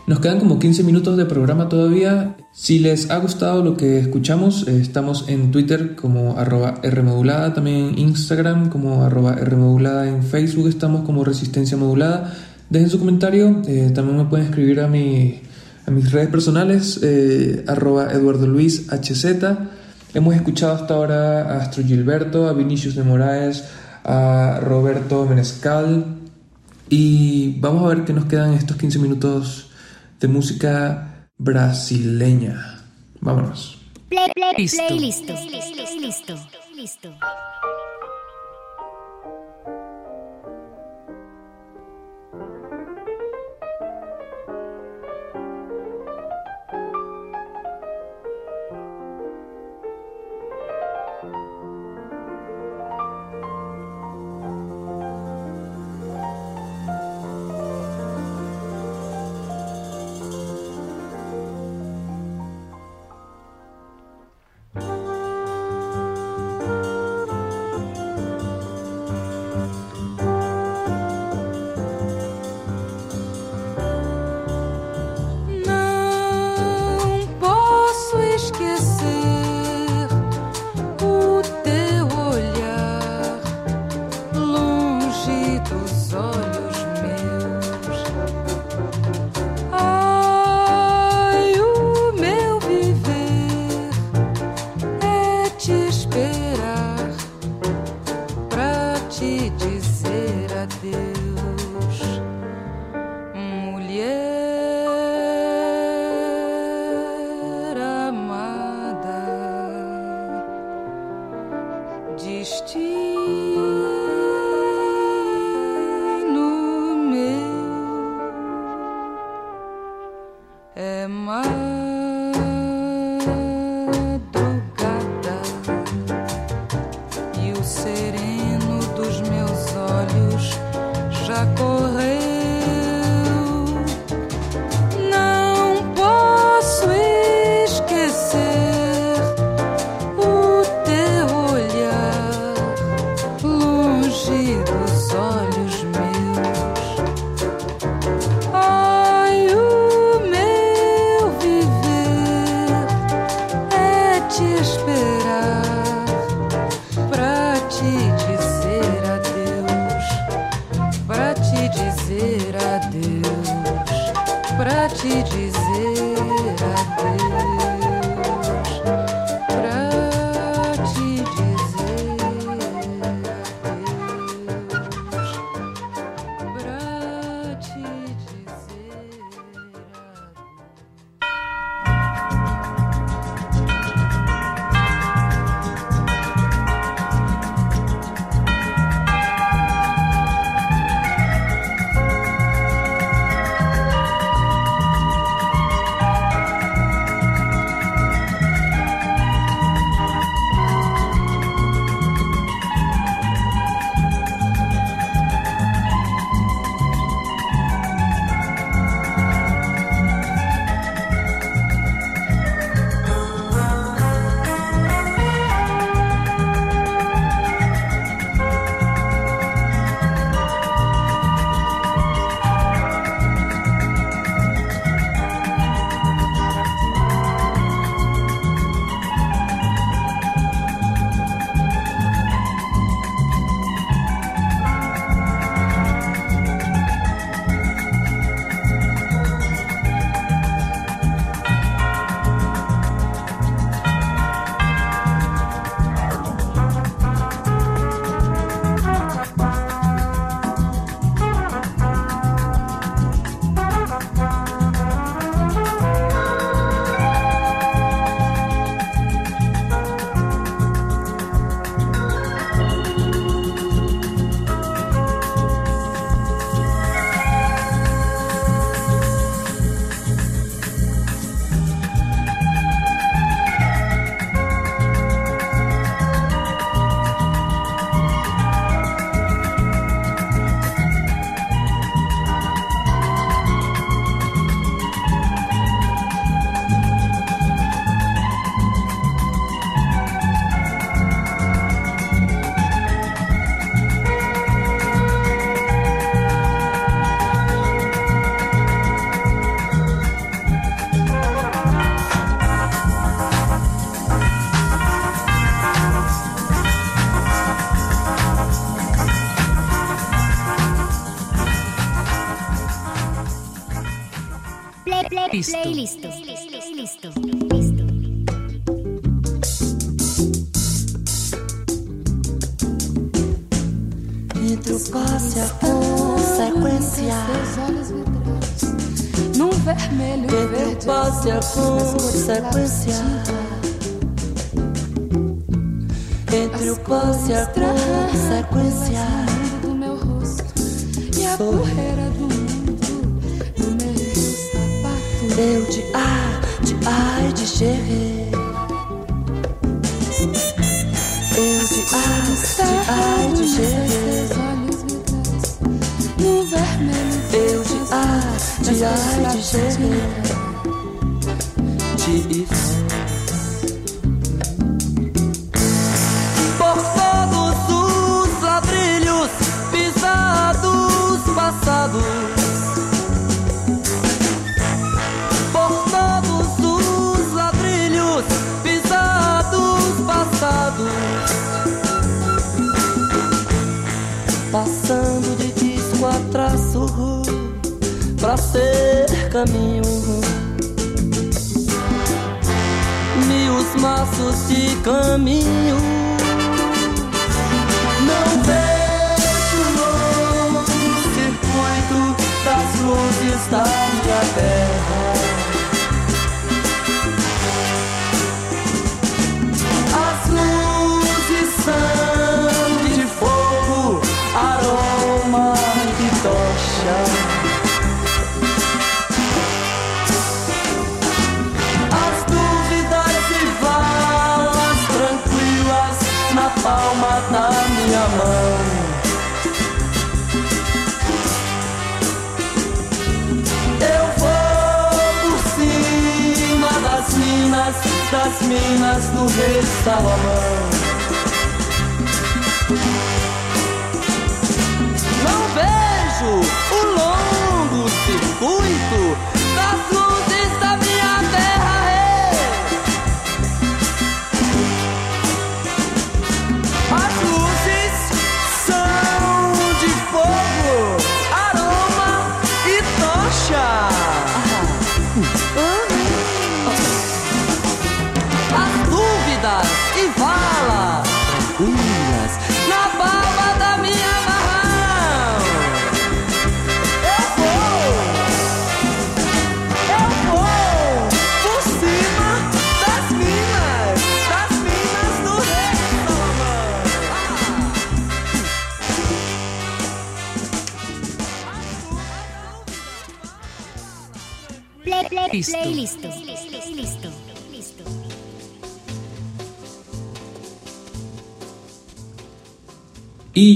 nos quedan como 15 minutos de programa todavía. Si les ha gustado lo que escuchamos, eh, estamos en Twitter como arroba Rmodulada, también en Instagram como arroba Rmodulada, en Facebook estamos como Resistencia Modulada. Dejen su comentario, eh, también me pueden escribir a, mi, a mis redes personales, eh, arroba Eduardo Luis. Hemos escuchado hasta ahora a Astro Gilberto, a Vinicius de Moraes, a Roberto Menescal. Y vamos a ver qué nos quedan estos 15 minutos de música brasileña. Vámonos. Play, play, playlist. Playlist. Listo. Não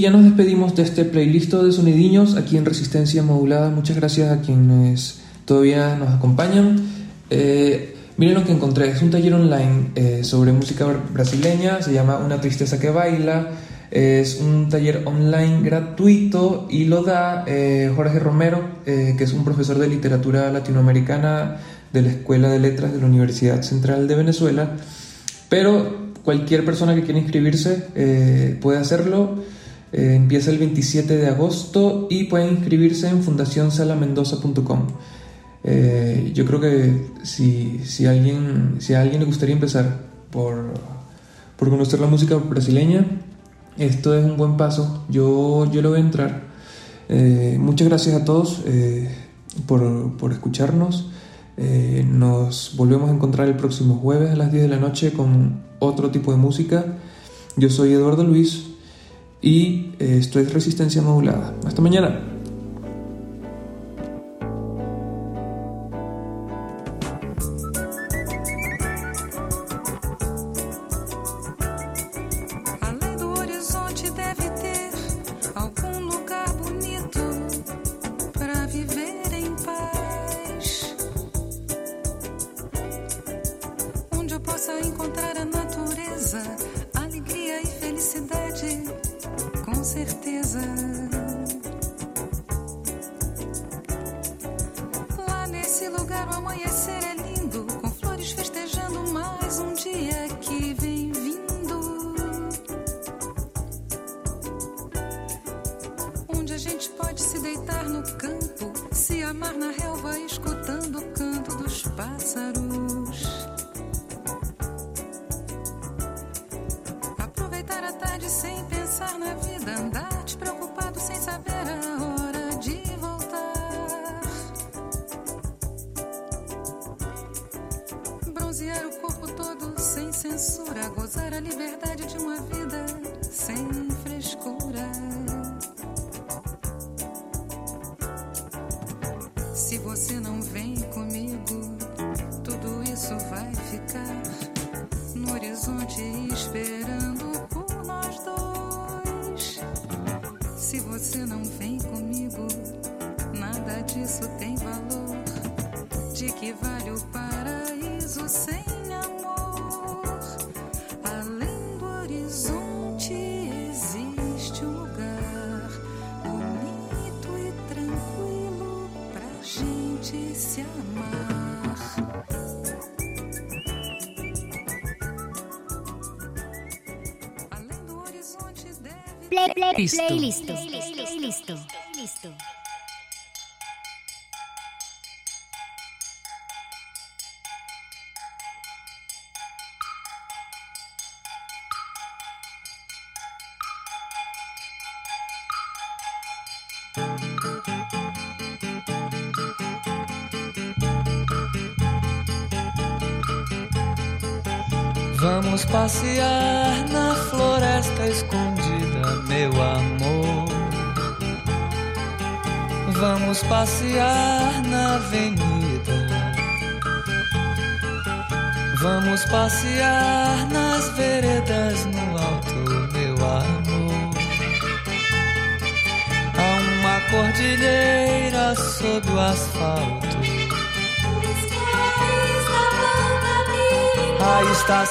ya nos despedimos de este playlist de sonidiños aquí en Resistencia Modulada. Muchas gracias a quienes todavía nos acompañan. Eh, miren lo que encontré, es un taller online eh, sobre música br- brasileña, se llama Una Tristeza que Baila. Es un taller online gratuito y lo da eh, Jorge Romero, eh, que es un profesor de literatura latinoamericana de la Escuela de Letras de la Universidad Central de Venezuela. Pero cualquier persona que quiera inscribirse eh, puede hacerlo. Eh, empieza el 27 de agosto y pueden inscribirse en fundacionsalamendoza.com. Eh, yo creo que si, si, alguien, si a alguien le gustaría empezar por, por conocer la música brasileña, esto es un buen paso. Yo, yo le voy a entrar. Eh, muchas gracias a todos eh, por, por escucharnos. Nos volvemos a encontrar el próximo jueves a las 10 de la noche con otro tipo de música. Yo soy Eduardo Luis y eh, esto es Resistencia Modulada. Hasta mañana.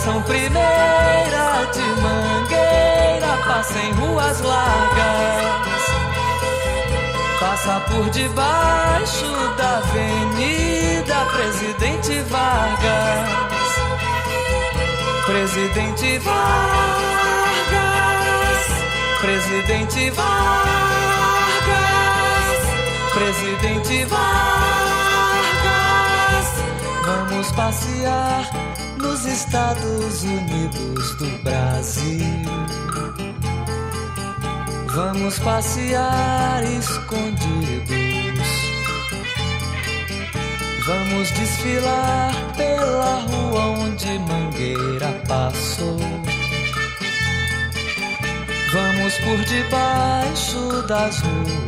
Estação primeira de Mangueira passa em ruas largas. Passa por debaixo da Avenida Presidente Vargas. Presidente Vargas. Presidente Vargas. Presidente Vargas. Vamos passear Estados Unidos do Brasil. Vamos passear escondidos. Vamos desfilar pela rua onde Mangueira passou. Vamos por debaixo das ruas.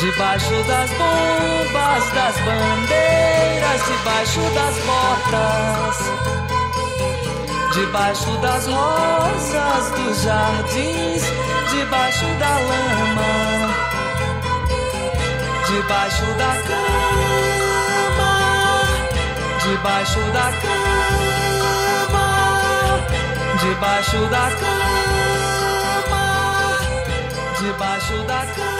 Debaixo das bombas, das bandeiras, debaixo das botas, debaixo das rosas dos jardins, debaixo da lama, debaixo da cama, debaixo da cama, debaixo da cama, debaixo da cama.